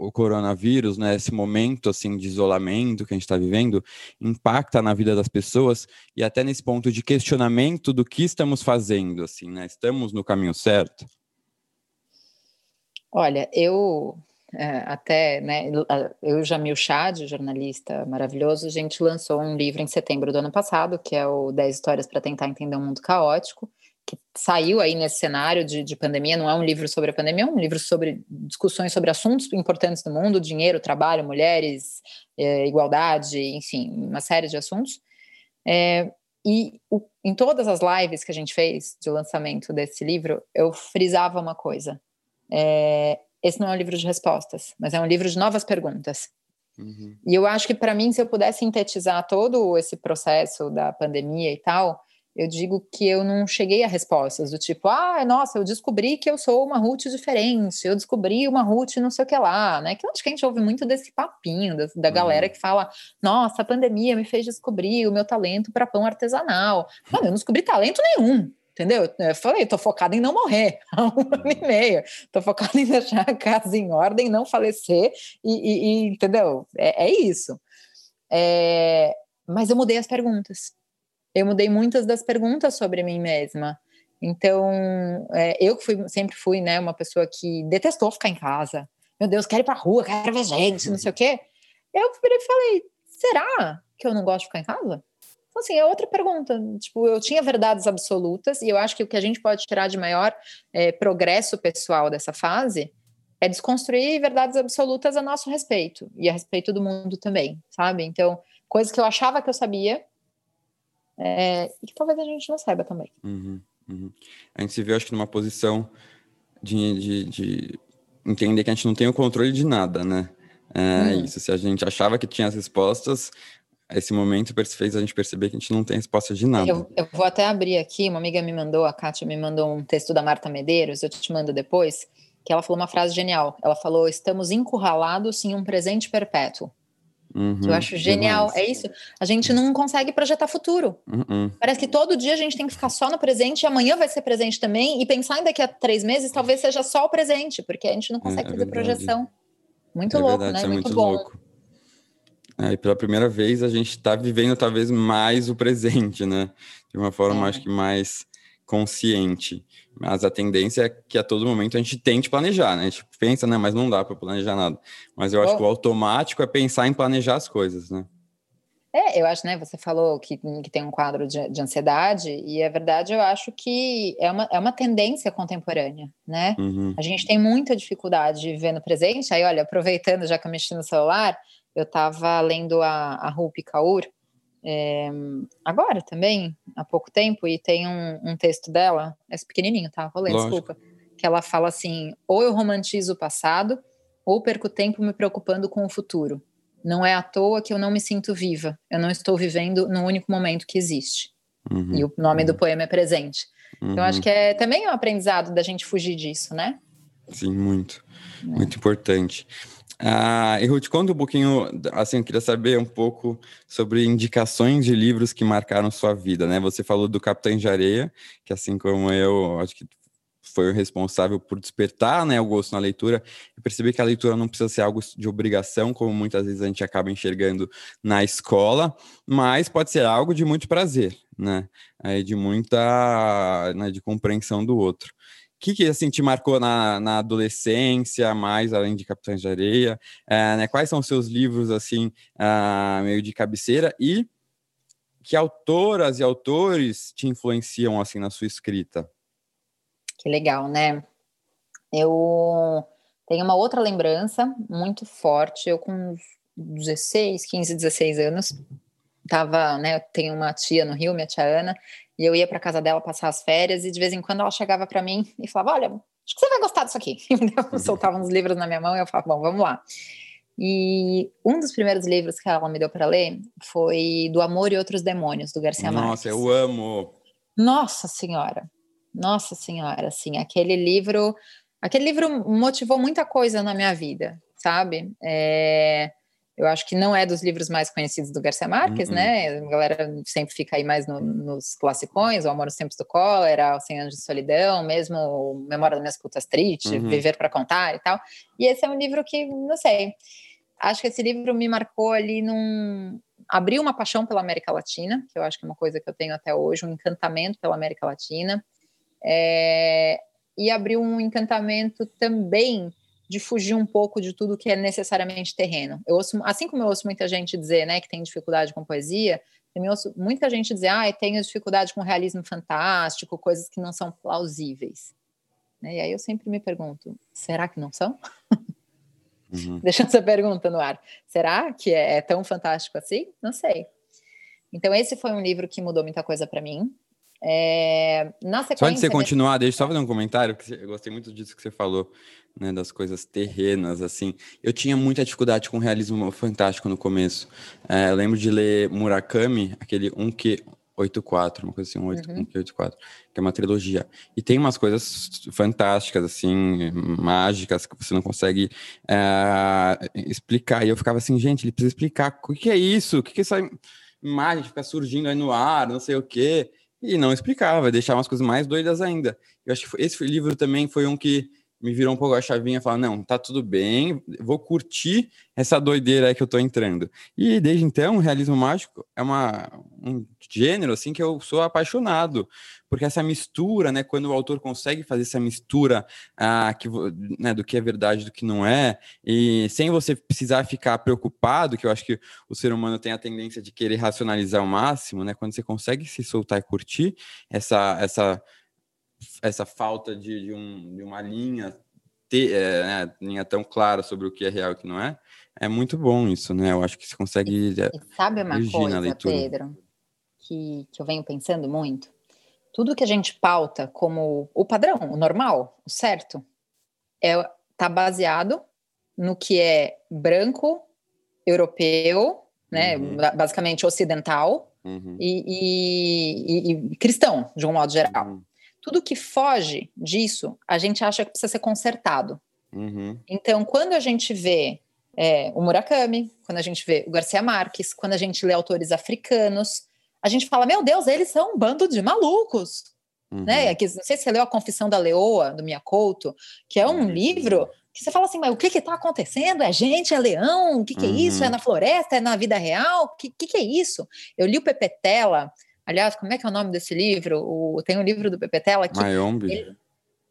o coronavírus, né, esse momento assim de isolamento que a gente está vivendo, impacta na vida das pessoas e até nesse ponto de questionamento do que estamos fazendo, assim, né? Estamos no caminho certo? Olha, eu é, até, né, eu Jamil Chad, jornalista maravilhoso, a gente lançou um livro em setembro do ano passado, que é o 10 Histórias para Tentar Entender um Mundo Caótico, que saiu aí nesse cenário de, de, pandemia, não é um livro sobre a pandemia, é um livro sobre discussões sobre assuntos importantes do mundo, dinheiro, trabalho, mulheres, é, igualdade, enfim, uma série de assuntos. É, e o, em todas as lives que a gente fez de lançamento desse livro, eu frisava uma coisa. É, esse não é um livro de respostas, mas é um livro de novas perguntas. Uhum. E eu acho que, para mim, se eu pudesse sintetizar todo esse processo da pandemia e tal, eu digo que eu não cheguei a respostas do tipo, ah, nossa, eu descobri que eu sou uma Ruth diferente, eu descobri uma Ruth não sei o que lá, né? Que acho que a gente ouve muito desse papinho da, da uhum. galera que fala, nossa, a pandemia me fez descobrir o meu talento para pão artesanal. Mano, eu não descobri talento nenhum. Entendeu? Eu falei, tô focada em não morrer há um ano e uhum. meio. Tô focada em deixar a casa em ordem, não falecer, e, e, e entendeu? É, é isso. É, mas eu mudei as perguntas eu mudei muitas das perguntas sobre mim mesma. Então, é, eu que fui, sempre fui né, uma pessoa que detestou ficar em casa. Meu Deus, quero ir pra rua, quero ver gente, não sei o quê. Eu falei, será que eu não gosto de ficar em casa? Então, assim, é outra pergunta. Tipo, eu tinha verdades absolutas e eu acho que o que a gente pode tirar de maior é, progresso pessoal dessa fase é desconstruir verdades absolutas a nosso respeito e a respeito do mundo também, sabe? Então, coisas que eu achava que eu sabia, é, e que talvez a gente não saiba também. Uhum, uhum. A gente se vê, acho que, numa posição de, de, de, entender que a gente não tem o controle de nada, né? É uhum. isso. Se a gente achava que tinha as respostas, esse momento fez a gente perceber que a gente não tem resposta de nada. Eu, eu, vou até abrir aqui, uma amiga me mandou, a Kátia me mandou um texto da Marta Medeiros, eu te mando depois, que ela falou uma frase genial. Ela falou: estamos encurralados em um presente perpétuo. Uhum, que eu acho genial. Demais. É isso. A gente não consegue projetar futuro. Uhum. Parece que todo dia a gente tem que ficar só no presente e amanhã vai ser presente também. E pensar em daqui a três meses talvez seja só o presente, porque a gente não consegue é, é fazer projeção. Muito é louco, verdade, né? É muito, muito bom. Louco. É, e pela primeira vez a gente está vivendo talvez mais o presente, né? De uma forma, é. acho que mais consciente. Mas a tendência é que a todo momento a gente tente planejar, né? A gente pensa, né? Mas não dá para planejar nada. Mas eu acho que o automático é pensar em planejar as coisas, né? É, eu acho, né? Você falou que, que tem um quadro de, de, ansiedade, e é verdade, eu acho que é uma, é uma tendência contemporânea, né? Uhum. A gente tem muita dificuldade de viver no presente. Aí, olha, aproveitando, já que eu mexi no celular, eu estava lendo a, a Rupi Kaur, é, agora também, há pouco tempo, e tem um, um texto dela, esse pequenininho, tá? Vou ler, Lógico. desculpa. Que ela fala assim: ou eu romantizo o passado, ou perco tempo me preocupando com o futuro. Não é à toa que eu não me sinto viva. Eu não estou vivendo no único momento que existe. Uhum, e o nome uhum. do poema é presente. Uhum. Então, acho uhum. que é também um aprendizado da gente fugir disso, né? Sim, muito. É. Muito importante. Ah, e Ruth, conta um pouquinho, assim, eu queria saber um pouco sobre indicações de livros que marcaram sua vida, né? Você falou do Capitães de Areia, que assim como eu, acho que foi o responsável por despertar né, o gosto na leitura e perceber que a leitura não precisa ser algo de obrigação, como muitas vezes a gente acaba enxergando na escola, mas pode ser algo de muito prazer, né? Aí de muita né, de compreensão do outro que, que assim, te marcou na, na adolescência, mais além de Capitães de Areia? É, né, quais são os seus livros, assim, uh, meio de cabeceira? E que autoras e autores te influenciam, assim, na sua escrita? Que legal, né? Eu tenho uma outra lembrança muito forte. Eu com 16, 15, 16 anos, tava, né, tenho uma tia no Rio, minha tia Ana, e eu ia para casa dela passar as férias e de vez em quando ela chegava para mim e falava: Olha, acho que você vai gostar disso aqui. Eu soltava uns livros na minha mão e eu falava: Bom, vamos lá. E um dos primeiros livros que ela me deu para ler foi Do Amor e Outros Demônios, do Garcia Nossa, Marques. Nossa, eu amo! Nossa Senhora! Nossa Senhora, assim, aquele livro. Aquele livro motivou muita coisa na minha vida, sabe? É, eu acho que não é dos livros mais conhecidos do Garcia Marques, uhum. né? A galera sempre fica aí mais no, nos classicões, O Amor nos Tempos do Cólera, O Cem Anos de Solidão, mesmo Memória das Minhas Cultas Triste, uhum. Viver para Contar e tal. E esse é um livro que, não sei, acho que esse livro me marcou ali num... Abriu uma paixão pela América Latina, que eu acho que é uma coisa que eu tenho até hoje, um encantamento pela América Latina. É... E abriu um encantamento também de fugir um pouco de tudo que é necessariamente terreno. Eu ouço, assim como eu ouço muita gente dizer, né, que tem dificuldade com poesia, Eu me ouço muita gente dizer, ah, tenho dificuldade com realismo fantástico, coisas que não são plausíveis. Né? E aí eu sempre me pergunto, será que não são? Uhum. Deixando essa pergunta no ar. Será que é, é tão fantástico assim? Não sei. Então, esse foi um livro que mudou muita coisa para mim. É, na sequência, só antes de você continuar, deixa eu só fazer um comentário, que eu gostei muito disso que você falou, né, das coisas terrenas, assim. Eu tinha muita dificuldade com realismo fantástico no começo. É, eu lembro de ler Murakami, aquele 1Q84, uma coisa assim, 1, uhum. 1Q84, que é uma trilogia. E tem umas coisas fantásticas, assim, mágicas, que você não consegue é, explicar. E eu ficava assim, gente, ele precisa explicar o que é isso, o que é essa imagem que fica surgindo aí no ar, não sei o quê e não explicava, deixava umas coisas mais doidas ainda. Eu acho que esse livro também foi um que me virou um pouco a chavinha falar, não, tá tudo bem, vou curtir essa doideira aí que eu tô entrando. E desde então, o realismo mágico é uma, um gênero, assim, que eu sou apaixonado, porque essa mistura, né, quando o autor consegue fazer essa mistura ah, que, né, do que é verdade do que não é, e sem você precisar ficar preocupado, que eu acho que o ser humano tem a tendência de querer racionalizar ao máximo, né, quando você consegue se soltar e curtir essa, essa essa falta de, de, um, de uma linha, é, né, linha tão clara sobre o que é real e o que não é, é muito bom isso, né? Eu acho que você consegue. E, e sabe uma coisa, Pedro, que, que eu venho pensando muito? Tudo que a gente pauta como o padrão, o normal, o certo, é tá baseado no que é branco, europeu, né, uhum. basicamente ocidental uhum. e, e, e, cristão, de um modo geral. Uhum. Tudo que foge disso, a gente acha que precisa ser consertado. Uhum. Então, quando a gente vê é, o Murakami, quando a gente vê o Garcia Marques, quando a gente lê autores africanos, a gente fala: meu Deus, eles são um bando de malucos. Uhum. Né? Que, não sei se você leu A Confissão da Leoa, do Miyakoto, que é um uhum. livro que você fala assim, mas o que está acontecendo? É gente, é leão? O que, que é isso? É uhum. na floresta? É na vida real? O que, que, que é isso? Eu li o Pepe Tela, Aliás, como é que é o nome desse livro? O, tem um livro do Pepe Tela que. Mayombe? Ele,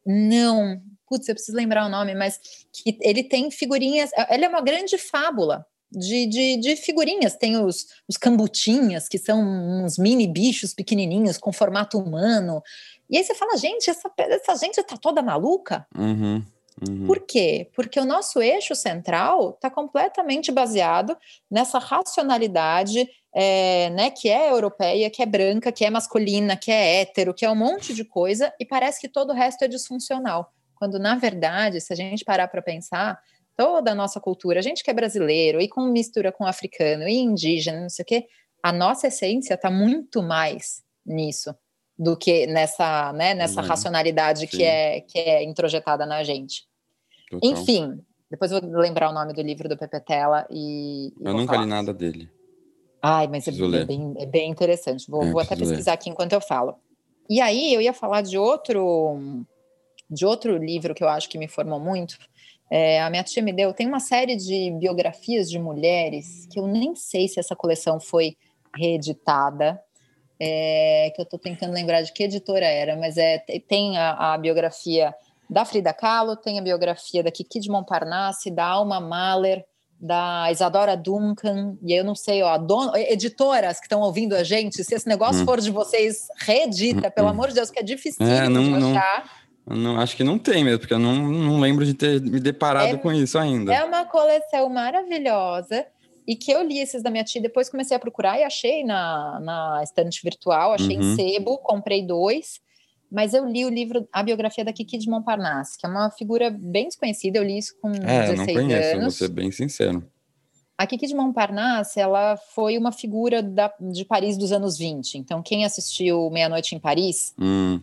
não, putz, eu preciso lembrar o nome, mas que ele tem figurinhas. Ele é uma grande fábula de, de, de, figurinhas. Tem os, os cambutinhas, que são uns mini bichos pequenininhos com formato humano. E aí você fala, gente, essa, essa gente tá toda maluca? Uhum, uhum. Por quê? Porque o nosso eixo central está completamente baseado nessa racionalidade é, né, que é europeia, que é branca, que é masculina, que é hétero, que é um monte de coisa, e parece que todo o resto é disfuncional. Quando, na verdade, se a gente parar para pensar, toda a nossa cultura, a gente que é brasileiro, e com mistura com africano e indígena, não sei o quê, a nossa essência está muito mais nisso do que nessa, né, nessa uhum. racionalidade que é, que é introjetada na gente. Total. Enfim, depois vou lembrar o nome do livro do Pepe Tela e. e eu nunca li nada dele. Ai, mas é, é, bem, é bem interessante. Vou, é, vou até pesquisar ler. aqui enquanto eu falo. E aí eu ia falar de outro de outro livro que eu acho que me formou muito. É, a minha tia me deu. Tem uma série de biografias de mulheres que eu nem sei se essa coleção foi reeditada. É, que eu estou tentando lembrar de que editora era, mas é, tem a, a, biografia da Frida Kahlo, tem a biografia da Kiki de Montparnasse, da Alma Mahler, da Isadora Duncan, e eu não sei, ó, don... editoras que estão ouvindo a gente, se esse negócio hum. for de vocês, reedita, hum, pelo hum. amor de Deus, que é difícil é, não, de achar. Não, não, acho que não tem mesmo, porque eu não, não lembro de ter me deparado é, com isso ainda. É uma coleção maravilhosa e que eu li esses da minha tia, depois comecei a procurar e achei na, na estante virtual, achei uhum. em sebo, comprei dois mas eu li o livro, a biografia da Kiki de Montparnasse, que é uma figura bem desconhecida, eu li isso com é, 16 não conheço, anos. vou ser bem sincero. A Kiki de Montparnasse, ela foi uma figura da, de Paris dos anos 20, então quem assistiu Meia-Noite em Paris, hum.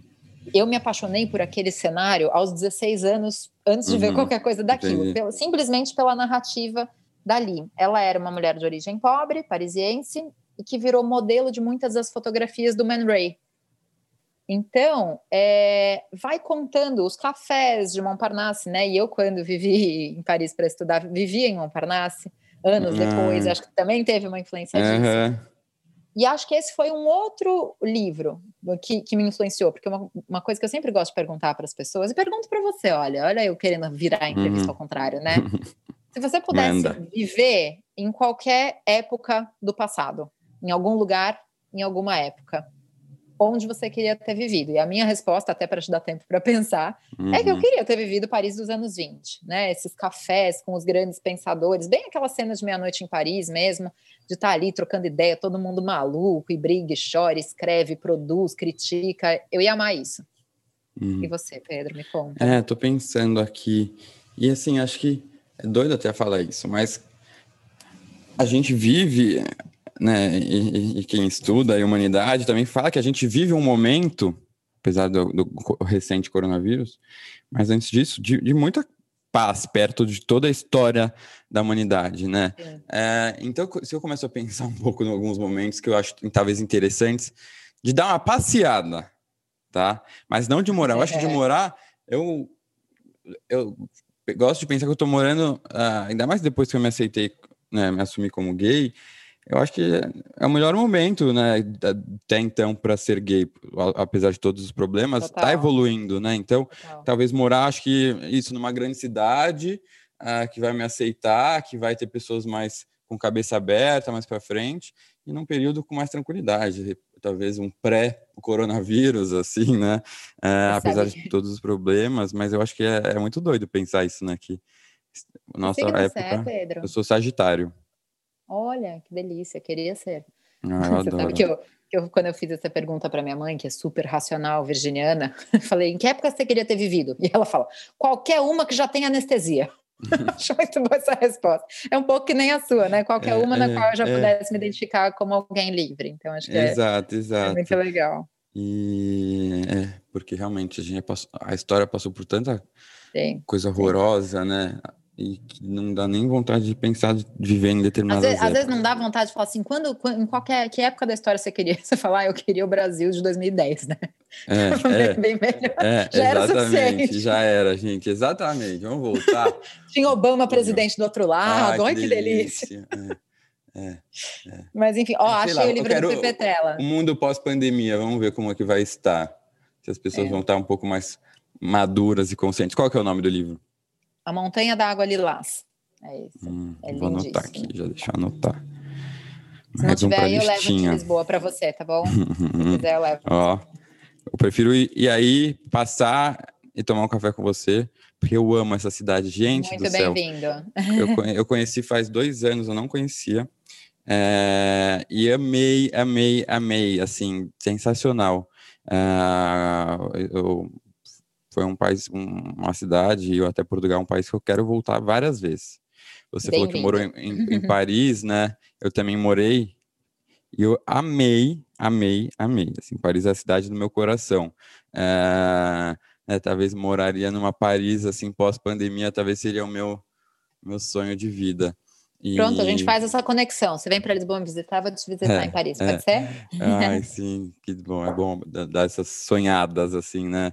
eu me apaixonei por aquele cenário aos 16 anos, antes de uhum, ver qualquer coisa daquilo, pelo, simplesmente pela narrativa dali. Ela era uma mulher de origem pobre, parisiense, e que virou modelo de muitas das fotografias do Man Ray, então, é, vai contando os cafés de Montparnasse, né? E eu, quando vivi em Paris para estudar, vivia em Montparnasse, anos uhum. depois, acho que também teve uma influência uhum. disso. E acho que esse foi um outro livro que, que me influenciou, porque uma, uma coisa que eu sempre gosto de perguntar para as pessoas, e pergunto para você, olha, olha eu querendo virar a entrevista uhum. ao contrário, né? Se você pudesse Manda. viver em qualquer época do passado, em algum lugar em alguma época onde você queria ter vivido. E a minha resposta, até para te dar tempo para pensar, uhum. é que eu uhum. queria ter vivido Paris dos anos 20, né? Esses cafés com os grandes pensadores, bem aquela cena de meia-noite em Paris mesmo, de estar tá ali trocando ideia, todo mundo maluco, e briga, e chora, escreve, produz, critica. Eu ia amar isso. Uhum. E você, Pedro, me conta. É, tô pensando aqui. E assim, acho que é doido até falar isso, mas a gente vive né, e, e, quem estuda a humanidade também fala que a gente vive um momento, apesar do, do recente coronavírus, mas antes disso, de, de, muita paz perto de toda a história da humanidade, né? É, então, se eu começo a pensar um pouco em alguns momentos que eu acho talvez interessantes, de dar uma passeada, tá? Mas não de morar. Eu acho que de é. morar, eu, eu gosto de pensar que eu tô morando, uh, ainda mais depois que eu me aceitei, né, me assumi como gay, eu acho que é o melhor momento, né, até então, para ser gay, apesar de todos os problemas, está evoluindo, né? Então, Total. talvez morar, acho que isso numa grande cidade, uh, que vai me aceitar, que vai ter pessoas mais com cabeça aberta mais para frente, e num período com mais tranquilidade, talvez um pré-coronavírus, assim, né? Uh, apesar de todos os problemas, mas eu acho que é, é muito doido pensar isso, né? Que nossa época. É, Pedro? Eu sou Sagitário. Olha, que delícia, queria ser. Ah, Você adoro. sabe que eu, que eu, quando eu fiz essa pergunta para minha mãe, que é super racional, virginiana, falei, em que época você queria ter vivido? E ela fala, qualquer uma que já tem anestesia. Acho muito boa essa resposta. É um pouco que nem a sua, né? Qualquer é, uma na é, qual eu já é. pudesse me identificar como alguém livre. Então, acho que exato, é, exato. é muito legal. E é, porque realmente a, gente a história passou por tanta sim, coisa horrorosa, sim. né? E que não dá nem vontade de pensar de viver em determinadas às vezes, às vezes não dá vontade de falar assim, quando, quando, em qualquer que época da história você queria? Você falar, ah, eu queria o Brasil de 2010, né? É, é, bem melhor. É, já era suficiente. Já era, gente, exatamente. Vamos voltar. Tinha Obama presidente do outro lado, ah, olha que delícia. Que delícia. É, é, é, Mas enfim, ó, achei lá, o livro do Pepe Tela. O mundo pós-pandemia, vamos ver como é que vai estar. Se as pessoas é. vão estar um pouco mais maduras e conscientes. Qual que é o nome do livro? A Montanha da Água Lilás. É isso. Hum, é vou anotar aqui, já deixa eu anotar. Se não tiver aí, eu levo de Lisboa para você, tá bom? Se quiser, eu levo. Ó, eu prefiro ir, ir, aí, passar e tomar um café com você, porque eu amo essa cidade. Gente Muito do céu. Muito bem-vindo. Eu, eu conheci faz dois anos, eu não conhecia. É, e amei, amei, amei, assim, sensacional. É, eu foi um país, um, uma cidade, e até Portugal, um país que eu quero voltar várias vezes. Você falou que morou em, em, em, Paris, né? Eu também morei e eu amei, amei, amei. Assim, Paris é a cidade do meu coração. É, né, talvez moraria numa Paris assim pós-pandemia, talvez seria o meu meu sonho de vida. E... Pronto, a gente faz essa conexão. Você vem para Lisboa me visitar, vou te visitar é, em Paris, pode é. ser? Ai, sim, que bom, é bom dar essas sonhadas assim, né?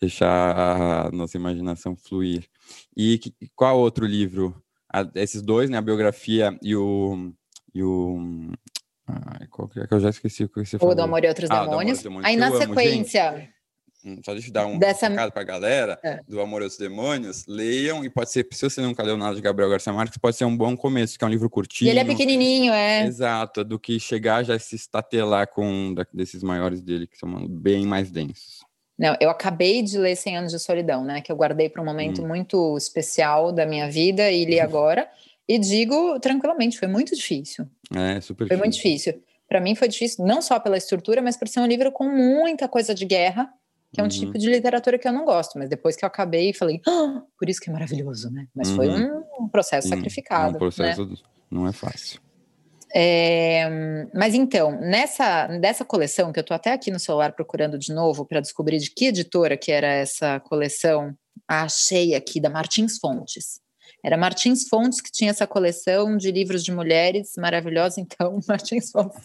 Deixar a nossa imaginação fluir. E que, qual outro livro? A, esses dois, né? A biografia e o. E o ai, qual que é que eu já esqueci o que você falou? O do Amor e Outros ah, Demônios. Demônios. Aí na sequência. Hum, só deixa eu dar um Dessa... recado para a galera é. do Amor e Outros Demônios. Leiam, e pode ser, se você nunca leu nada de Gabriel Garcia Marques, pode ser um bom começo, que é um livro curtinho. E ele é pequenininho, é. Exato, do que chegar já se estatelar com um desses maiores dele, que são bem mais densos. Não, eu acabei de ler 100 Anos de Solidão, né? Que eu guardei para um momento hum. muito especial da minha vida e li agora. e digo tranquilamente, foi muito difícil. É, super Foi difícil. muito difícil. Para mim foi difícil, não só pela estrutura, mas por ser um livro com muita coisa de guerra, que é um uhum. tipo de literatura que eu não gosto. Mas depois que eu acabei, falei, ah, por isso que é maravilhoso, né? Mas uhum. foi um processo sacrificado. É um processo, né? não é fácil. É, mas então, nessa dessa coleção, que eu estou até aqui no celular procurando de novo para descobrir de que editora que era essa coleção, achei aqui da Martins Fontes. Era Martins Fontes que tinha essa coleção de livros de mulheres maravilhosa. Então, Martins Fontes,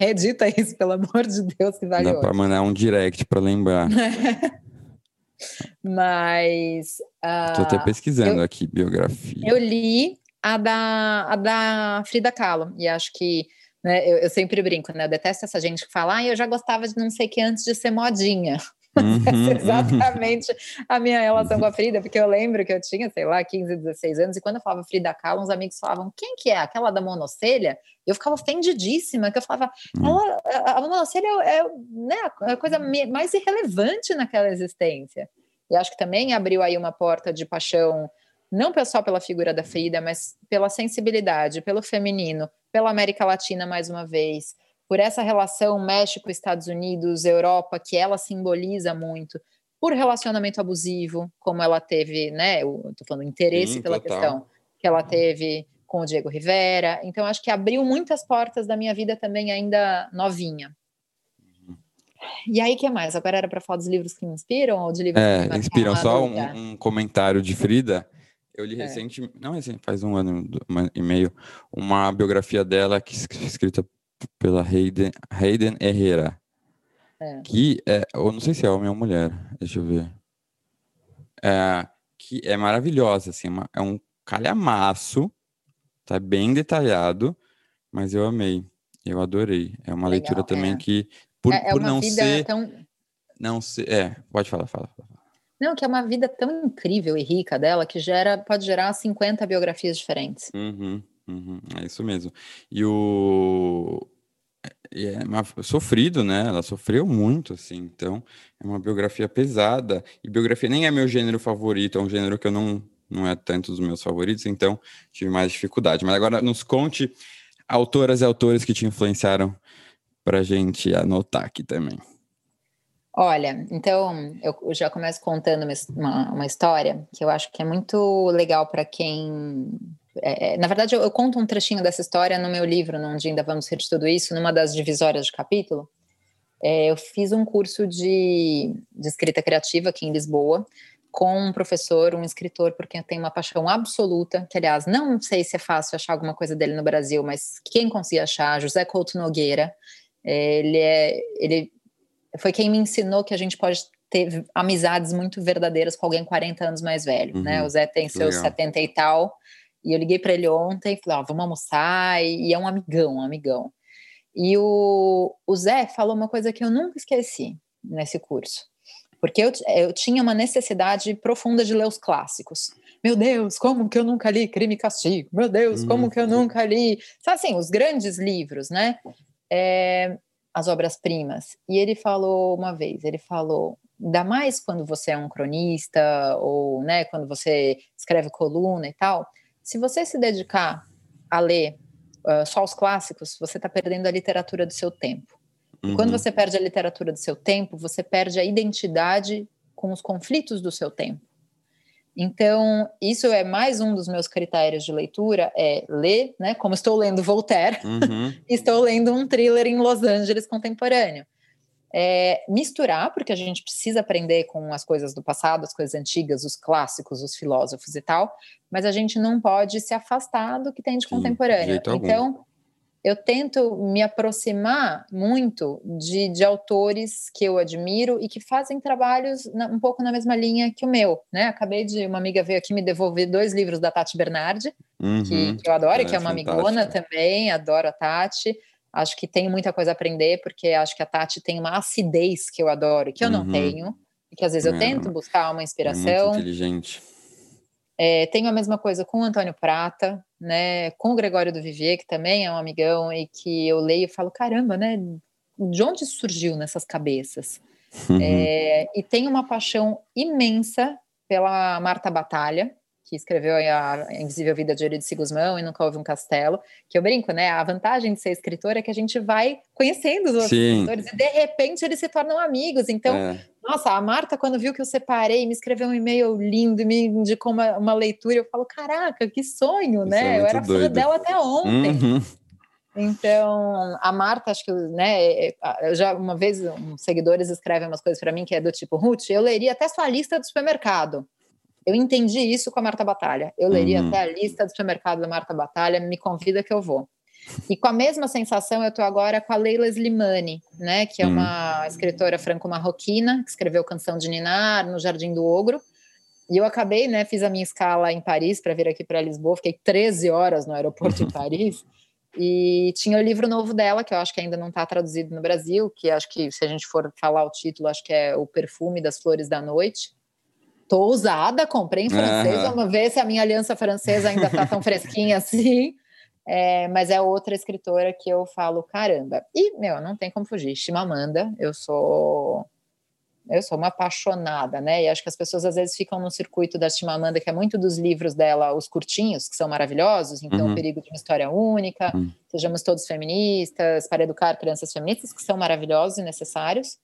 edita isso, pelo amor de Deus, que vale Dá para mandar um direct para lembrar. Mas. Estou uh, até pesquisando eu, aqui, biografia. Eu li a da, a da Frida Kahlo. E acho que né, eu, eu, sempre brinco, né? Eu detesto essa gente que fala, ah, eu já gostava de não sei que antes de ser modinha. Uhum, Essa é uhum. exatamente uhum. a minha relação com a Frida, porque eu lembro que eu tinha, sei lá, 15, 16 anos, e quando eu falava Frida Kahlo, uns amigos falavam, quem que é? Aquela da monocelha? Eu ficava ofendidíssima, que eu falava, uhum. ela, a monocelha é, é né, a coisa mais irrelevante naquela existência. E acho que também abriu aí uma porta de paixão, não só pela figura da Frida, mas pela sensibilidade, pelo feminino, pela América Latina mais uma vez, por essa relação México, Estados Unidos, Europa, que ela simboliza muito, por relacionamento abusivo, como ela teve, né? Eu tô falando interesse Sim, pela total. questão que ela teve com o Diego Rivera. Então, acho que abriu muitas portas da minha vida também, ainda novinha. E aí, o que mais? Agora era para falar dos livros que me inspiram ou de livros é, que me inspiram. Só um, um, comentário de Frida. Eu li é. recente, não recente, faz um ano e meio, uma biografia dela que escrita pela Hayden, Hayden Herrera. É. Que é, eu não sei se é homem ou mulher, deixa eu ver. É, que é maravilhosa, assim, é, é um calhamaço, tá bem detalhado, mas eu amei, eu adorei. É uma Legal, leitura também é. que, por, é, é por não ser... Tão... Não ser... É, pode falar, fala, fala. Não, que é uma vida tão incrível e rica dela que gera, pode gerar 50 biografias diferentes. Uhum. Uhum, é isso mesmo. E o. E é uma... sofrido, né? Ela sofreu muito, assim. Então, é uma biografia pesada. E biografia nem é meu gênero favorito, é um gênero que eu não. Não é tanto dos meus favoritos, então tive mais dificuldade. Mas agora nos conte autoras e autores que te influenciaram para gente anotar aqui também. Olha, então eu já começo contando uma, uma história que eu acho que é muito legal para quem é, é, na verdade, eu, eu, conto um trechinho dessa história no meu livro, onde ainda vamos rir de tudo isso, numa das divisórias de capítulo. É, eu fiz um curso de, de escrita criativa aqui em Lisboa, com um professor, um escritor, porque eu tenho uma paixão absoluta, que aliás, não sei se é fácil achar alguma coisa dele no Brasil, mas quem conseguir achar, José Couto Nogueira, é, ele, é, ele foi quem me ensinou que a gente pode ter amizades muito verdadeiras com alguém 40 anos mais velho, né? uhum, né? O Zé tem seus legal. 70 e tal, e eu liguei para ele ontem e falei, ó, vamos almoçar, e é um amigão, um amigão. E o, o Zé falou uma coisa que eu nunca esqueci nesse curso, porque eu, eu tinha uma necessidade profunda de ler os clássicos. Meu Deus, como que eu nunca li Crime e Castigo? Meu Deus, como que eu uhum. nunca li... Sabe assim, os grandes livros, né? É, as obras-primas. E ele falou uma vez, ele falou, ainda mais quando você é um cronista, ou né, quando você escreve coluna e tal, se você se dedicar a ler uh, só os clássicos, você está perdendo a literatura do seu tempo. Uhum. Quando você perde a literatura do seu tempo, você perde a identidade com os conflitos do seu tempo. Então, isso é mais um dos meus critérios de leitura, é ler, né? Como estou lendo Voltaire, uhum. estou lendo um thriller em Los Angeles contemporâneo é, misturar, porque a gente precisa aprender com as coisas do passado, as coisas antigas, os clássicos, os filósofos e tal, mas a gente não pode se afastar do que tem de Sim, contemporâneo. De então. Eu tento me aproximar muito de, de, autores que eu admiro e que fazem trabalhos na, um pouco na mesma linha que o meu, né? Acabei de, uma amiga veio aqui me devolver dois livros da Tati Bernardi, uhum, que, que, eu adoro, é, que é uma fantástica. amigona também, adoro a Tati. Acho que tem muita coisa a aprender, porque acho que a Tati tem uma acidez que eu adoro, que eu não uhum. tenho, e que às vezes eu é, tento buscar uma inspiração. Muito inteligente. É, tenho a mesma coisa com o Antônio Prata, né, com o Gregório do Vivier, que também é um amigão, e que eu leio e falo, caramba, né, de onde surgiu nessas cabeças? Uhum. É, e tenho uma paixão imensa pela Marta Batalha, que escreveu a Invisível Vida de Eurídice Guzmão e Nunca Houve um Castelo, que eu brinco, né? A vantagem de ser escritor é que a gente vai conhecendo os outros Sim. escritores e de repente eles se tornam amigos. Então, é. nossa, a Marta, quando viu que eu separei, me escreveu um e-mail lindo, me indicou uma, uma leitura, eu falo, caraca, que sonho, Isso né? É eu era doido. fã dela até ontem. Uhum. Então, a Marta, acho que, né, é, é, já uma vez, uns seguidores escrevem umas coisas para mim que é do tipo, Ruth, eu leria até sua lista do supermercado. Eu entendi isso com a Marta Batalha. Eu leria uhum. até a lista do supermercado da Marta Batalha, me convida que eu vou. E com a mesma sensação, eu estou agora com a Leila Slimani, né, que é uhum. uma escritora franco-marroquina, que escreveu Canção de Ninar, No Jardim do Ogro. E eu acabei, né, fiz a minha escala em Paris para vir aqui para Lisboa, fiquei 13 horas no aeroporto de Paris. E tinha o livro novo dela, que eu acho que ainda não está traduzido no Brasil, que acho que, se a gente for falar o título, acho que é O Perfume das Flores da Noite. Tô ousada, comprei em francês, uhum. vamos ver se a minha aliança francesa ainda está tão fresquinha assim. É, mas é outra escritora que eu falo, caramba. E, meu, não tem como fugir. Chimamanda, eu sou eu sou uma apaixonada, né? E acho que as pessoas às vezes ficam no circuito da Chimamanda, que é muito dos livros dela, os curtinhos, que são maravilhosos, então uhum. O Perigo de uma História Única, uhum. Sejamos Todos Feministas, Para Educar Crianças Feministas, que são maravilhosos e necessários.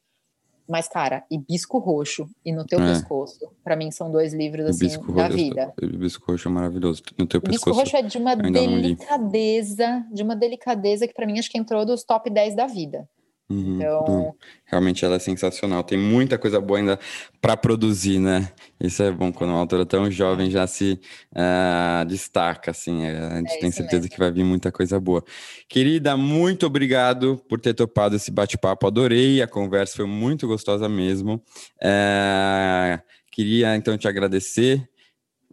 Mas, cara, Hibisco Roxo e No Teu é. Pescoço, para mim são dois livros assim Hibisco da roxo, vida. Hibisco Roxo é maravilhoso. No Teu Hibisco Pescoço. Roxo é de uma delicadeza, de uma delicadeza que para mim acho que entrou dos top 10 da vida. Uhum, então, realmente ela é sensacional. Tem muita coisa boa ainda para produzir, né? Isso é bom quando uma autora tão jovem já se uh, destaca, assim. É, a gente é tem certeza mesmo. que vai vir muita coisa boa. Querida, muito obrigado por ter topado esse bate-papo. Adorei a conversa, foi muito gostosa mesmo. Uh, queria então te agradecer.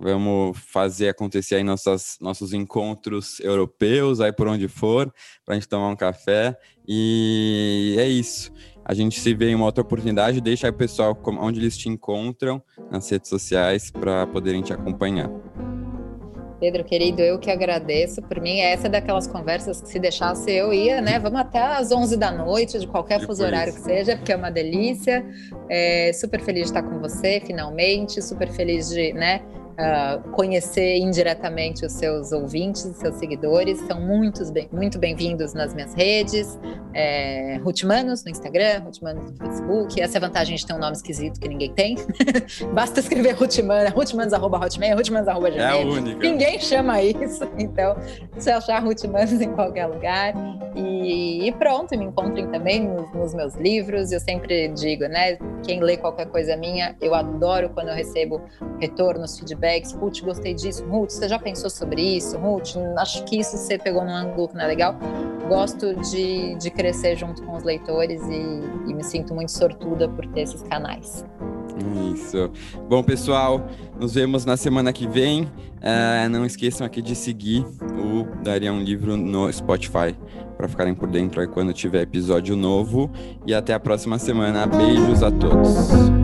Vamos fazer acontecer aí nossas, nossos encontros europeus, aí por onde for, para a gente tomar um café. E é isso. A gente se vê em uma outra oportunidade. Deixa aí o pessoal onde eles te encontram nas redes sociais para poderem te acompanhar. Pedro, querido, eu que agradeço. Por mim, essa é daquelas conversas que se deixasse eu ia, né? Vamos até às 11 da noite, de qualquer Depois. fuso horário que seja, porque é uma delícia. É, super feliz de estar com você, finalmente. Super feliz de, né? Uh, conhecer indiretamente os seus ouvintes, os seus seguidores. São muitos bem, muito bem-vindos nas minhas redes. É, Rutmanos no Instagram, Rutmanos no Facebook. Essa é a vantagem de ter um nome esquisito que ninguém tem. Basta escrever Rutmanos, Rutmanos arroba hotmail, Rutmanos arroba gmail. É a única. Ninguém chama isso. Então, você achar Rutmanos em qualquer lugar. E, e pronto, me encontrem também nos, nos meus livros. Eu sempre digo, né? Quem lê qualquer coisa minha, eu adoro quando eu recebo retornos, feedback feedbacks, Ruth, gostei disso, Ruth, você já pensou sobre isso, Ruth, acho que isso você pegou num ângulo que não é legal. Gosto de, de crescer junto com os leitores e, e me sinto muito sortuda por ter esses canais. Isso. Bom, pessoal, nos vemos na semana que vem. Uh, não esqueçam aqui de seguir o Daria um Livro no Spotify para ficarem por dentro aí quando tiver episódio novo. E até a próxima semana. Beijos a todos.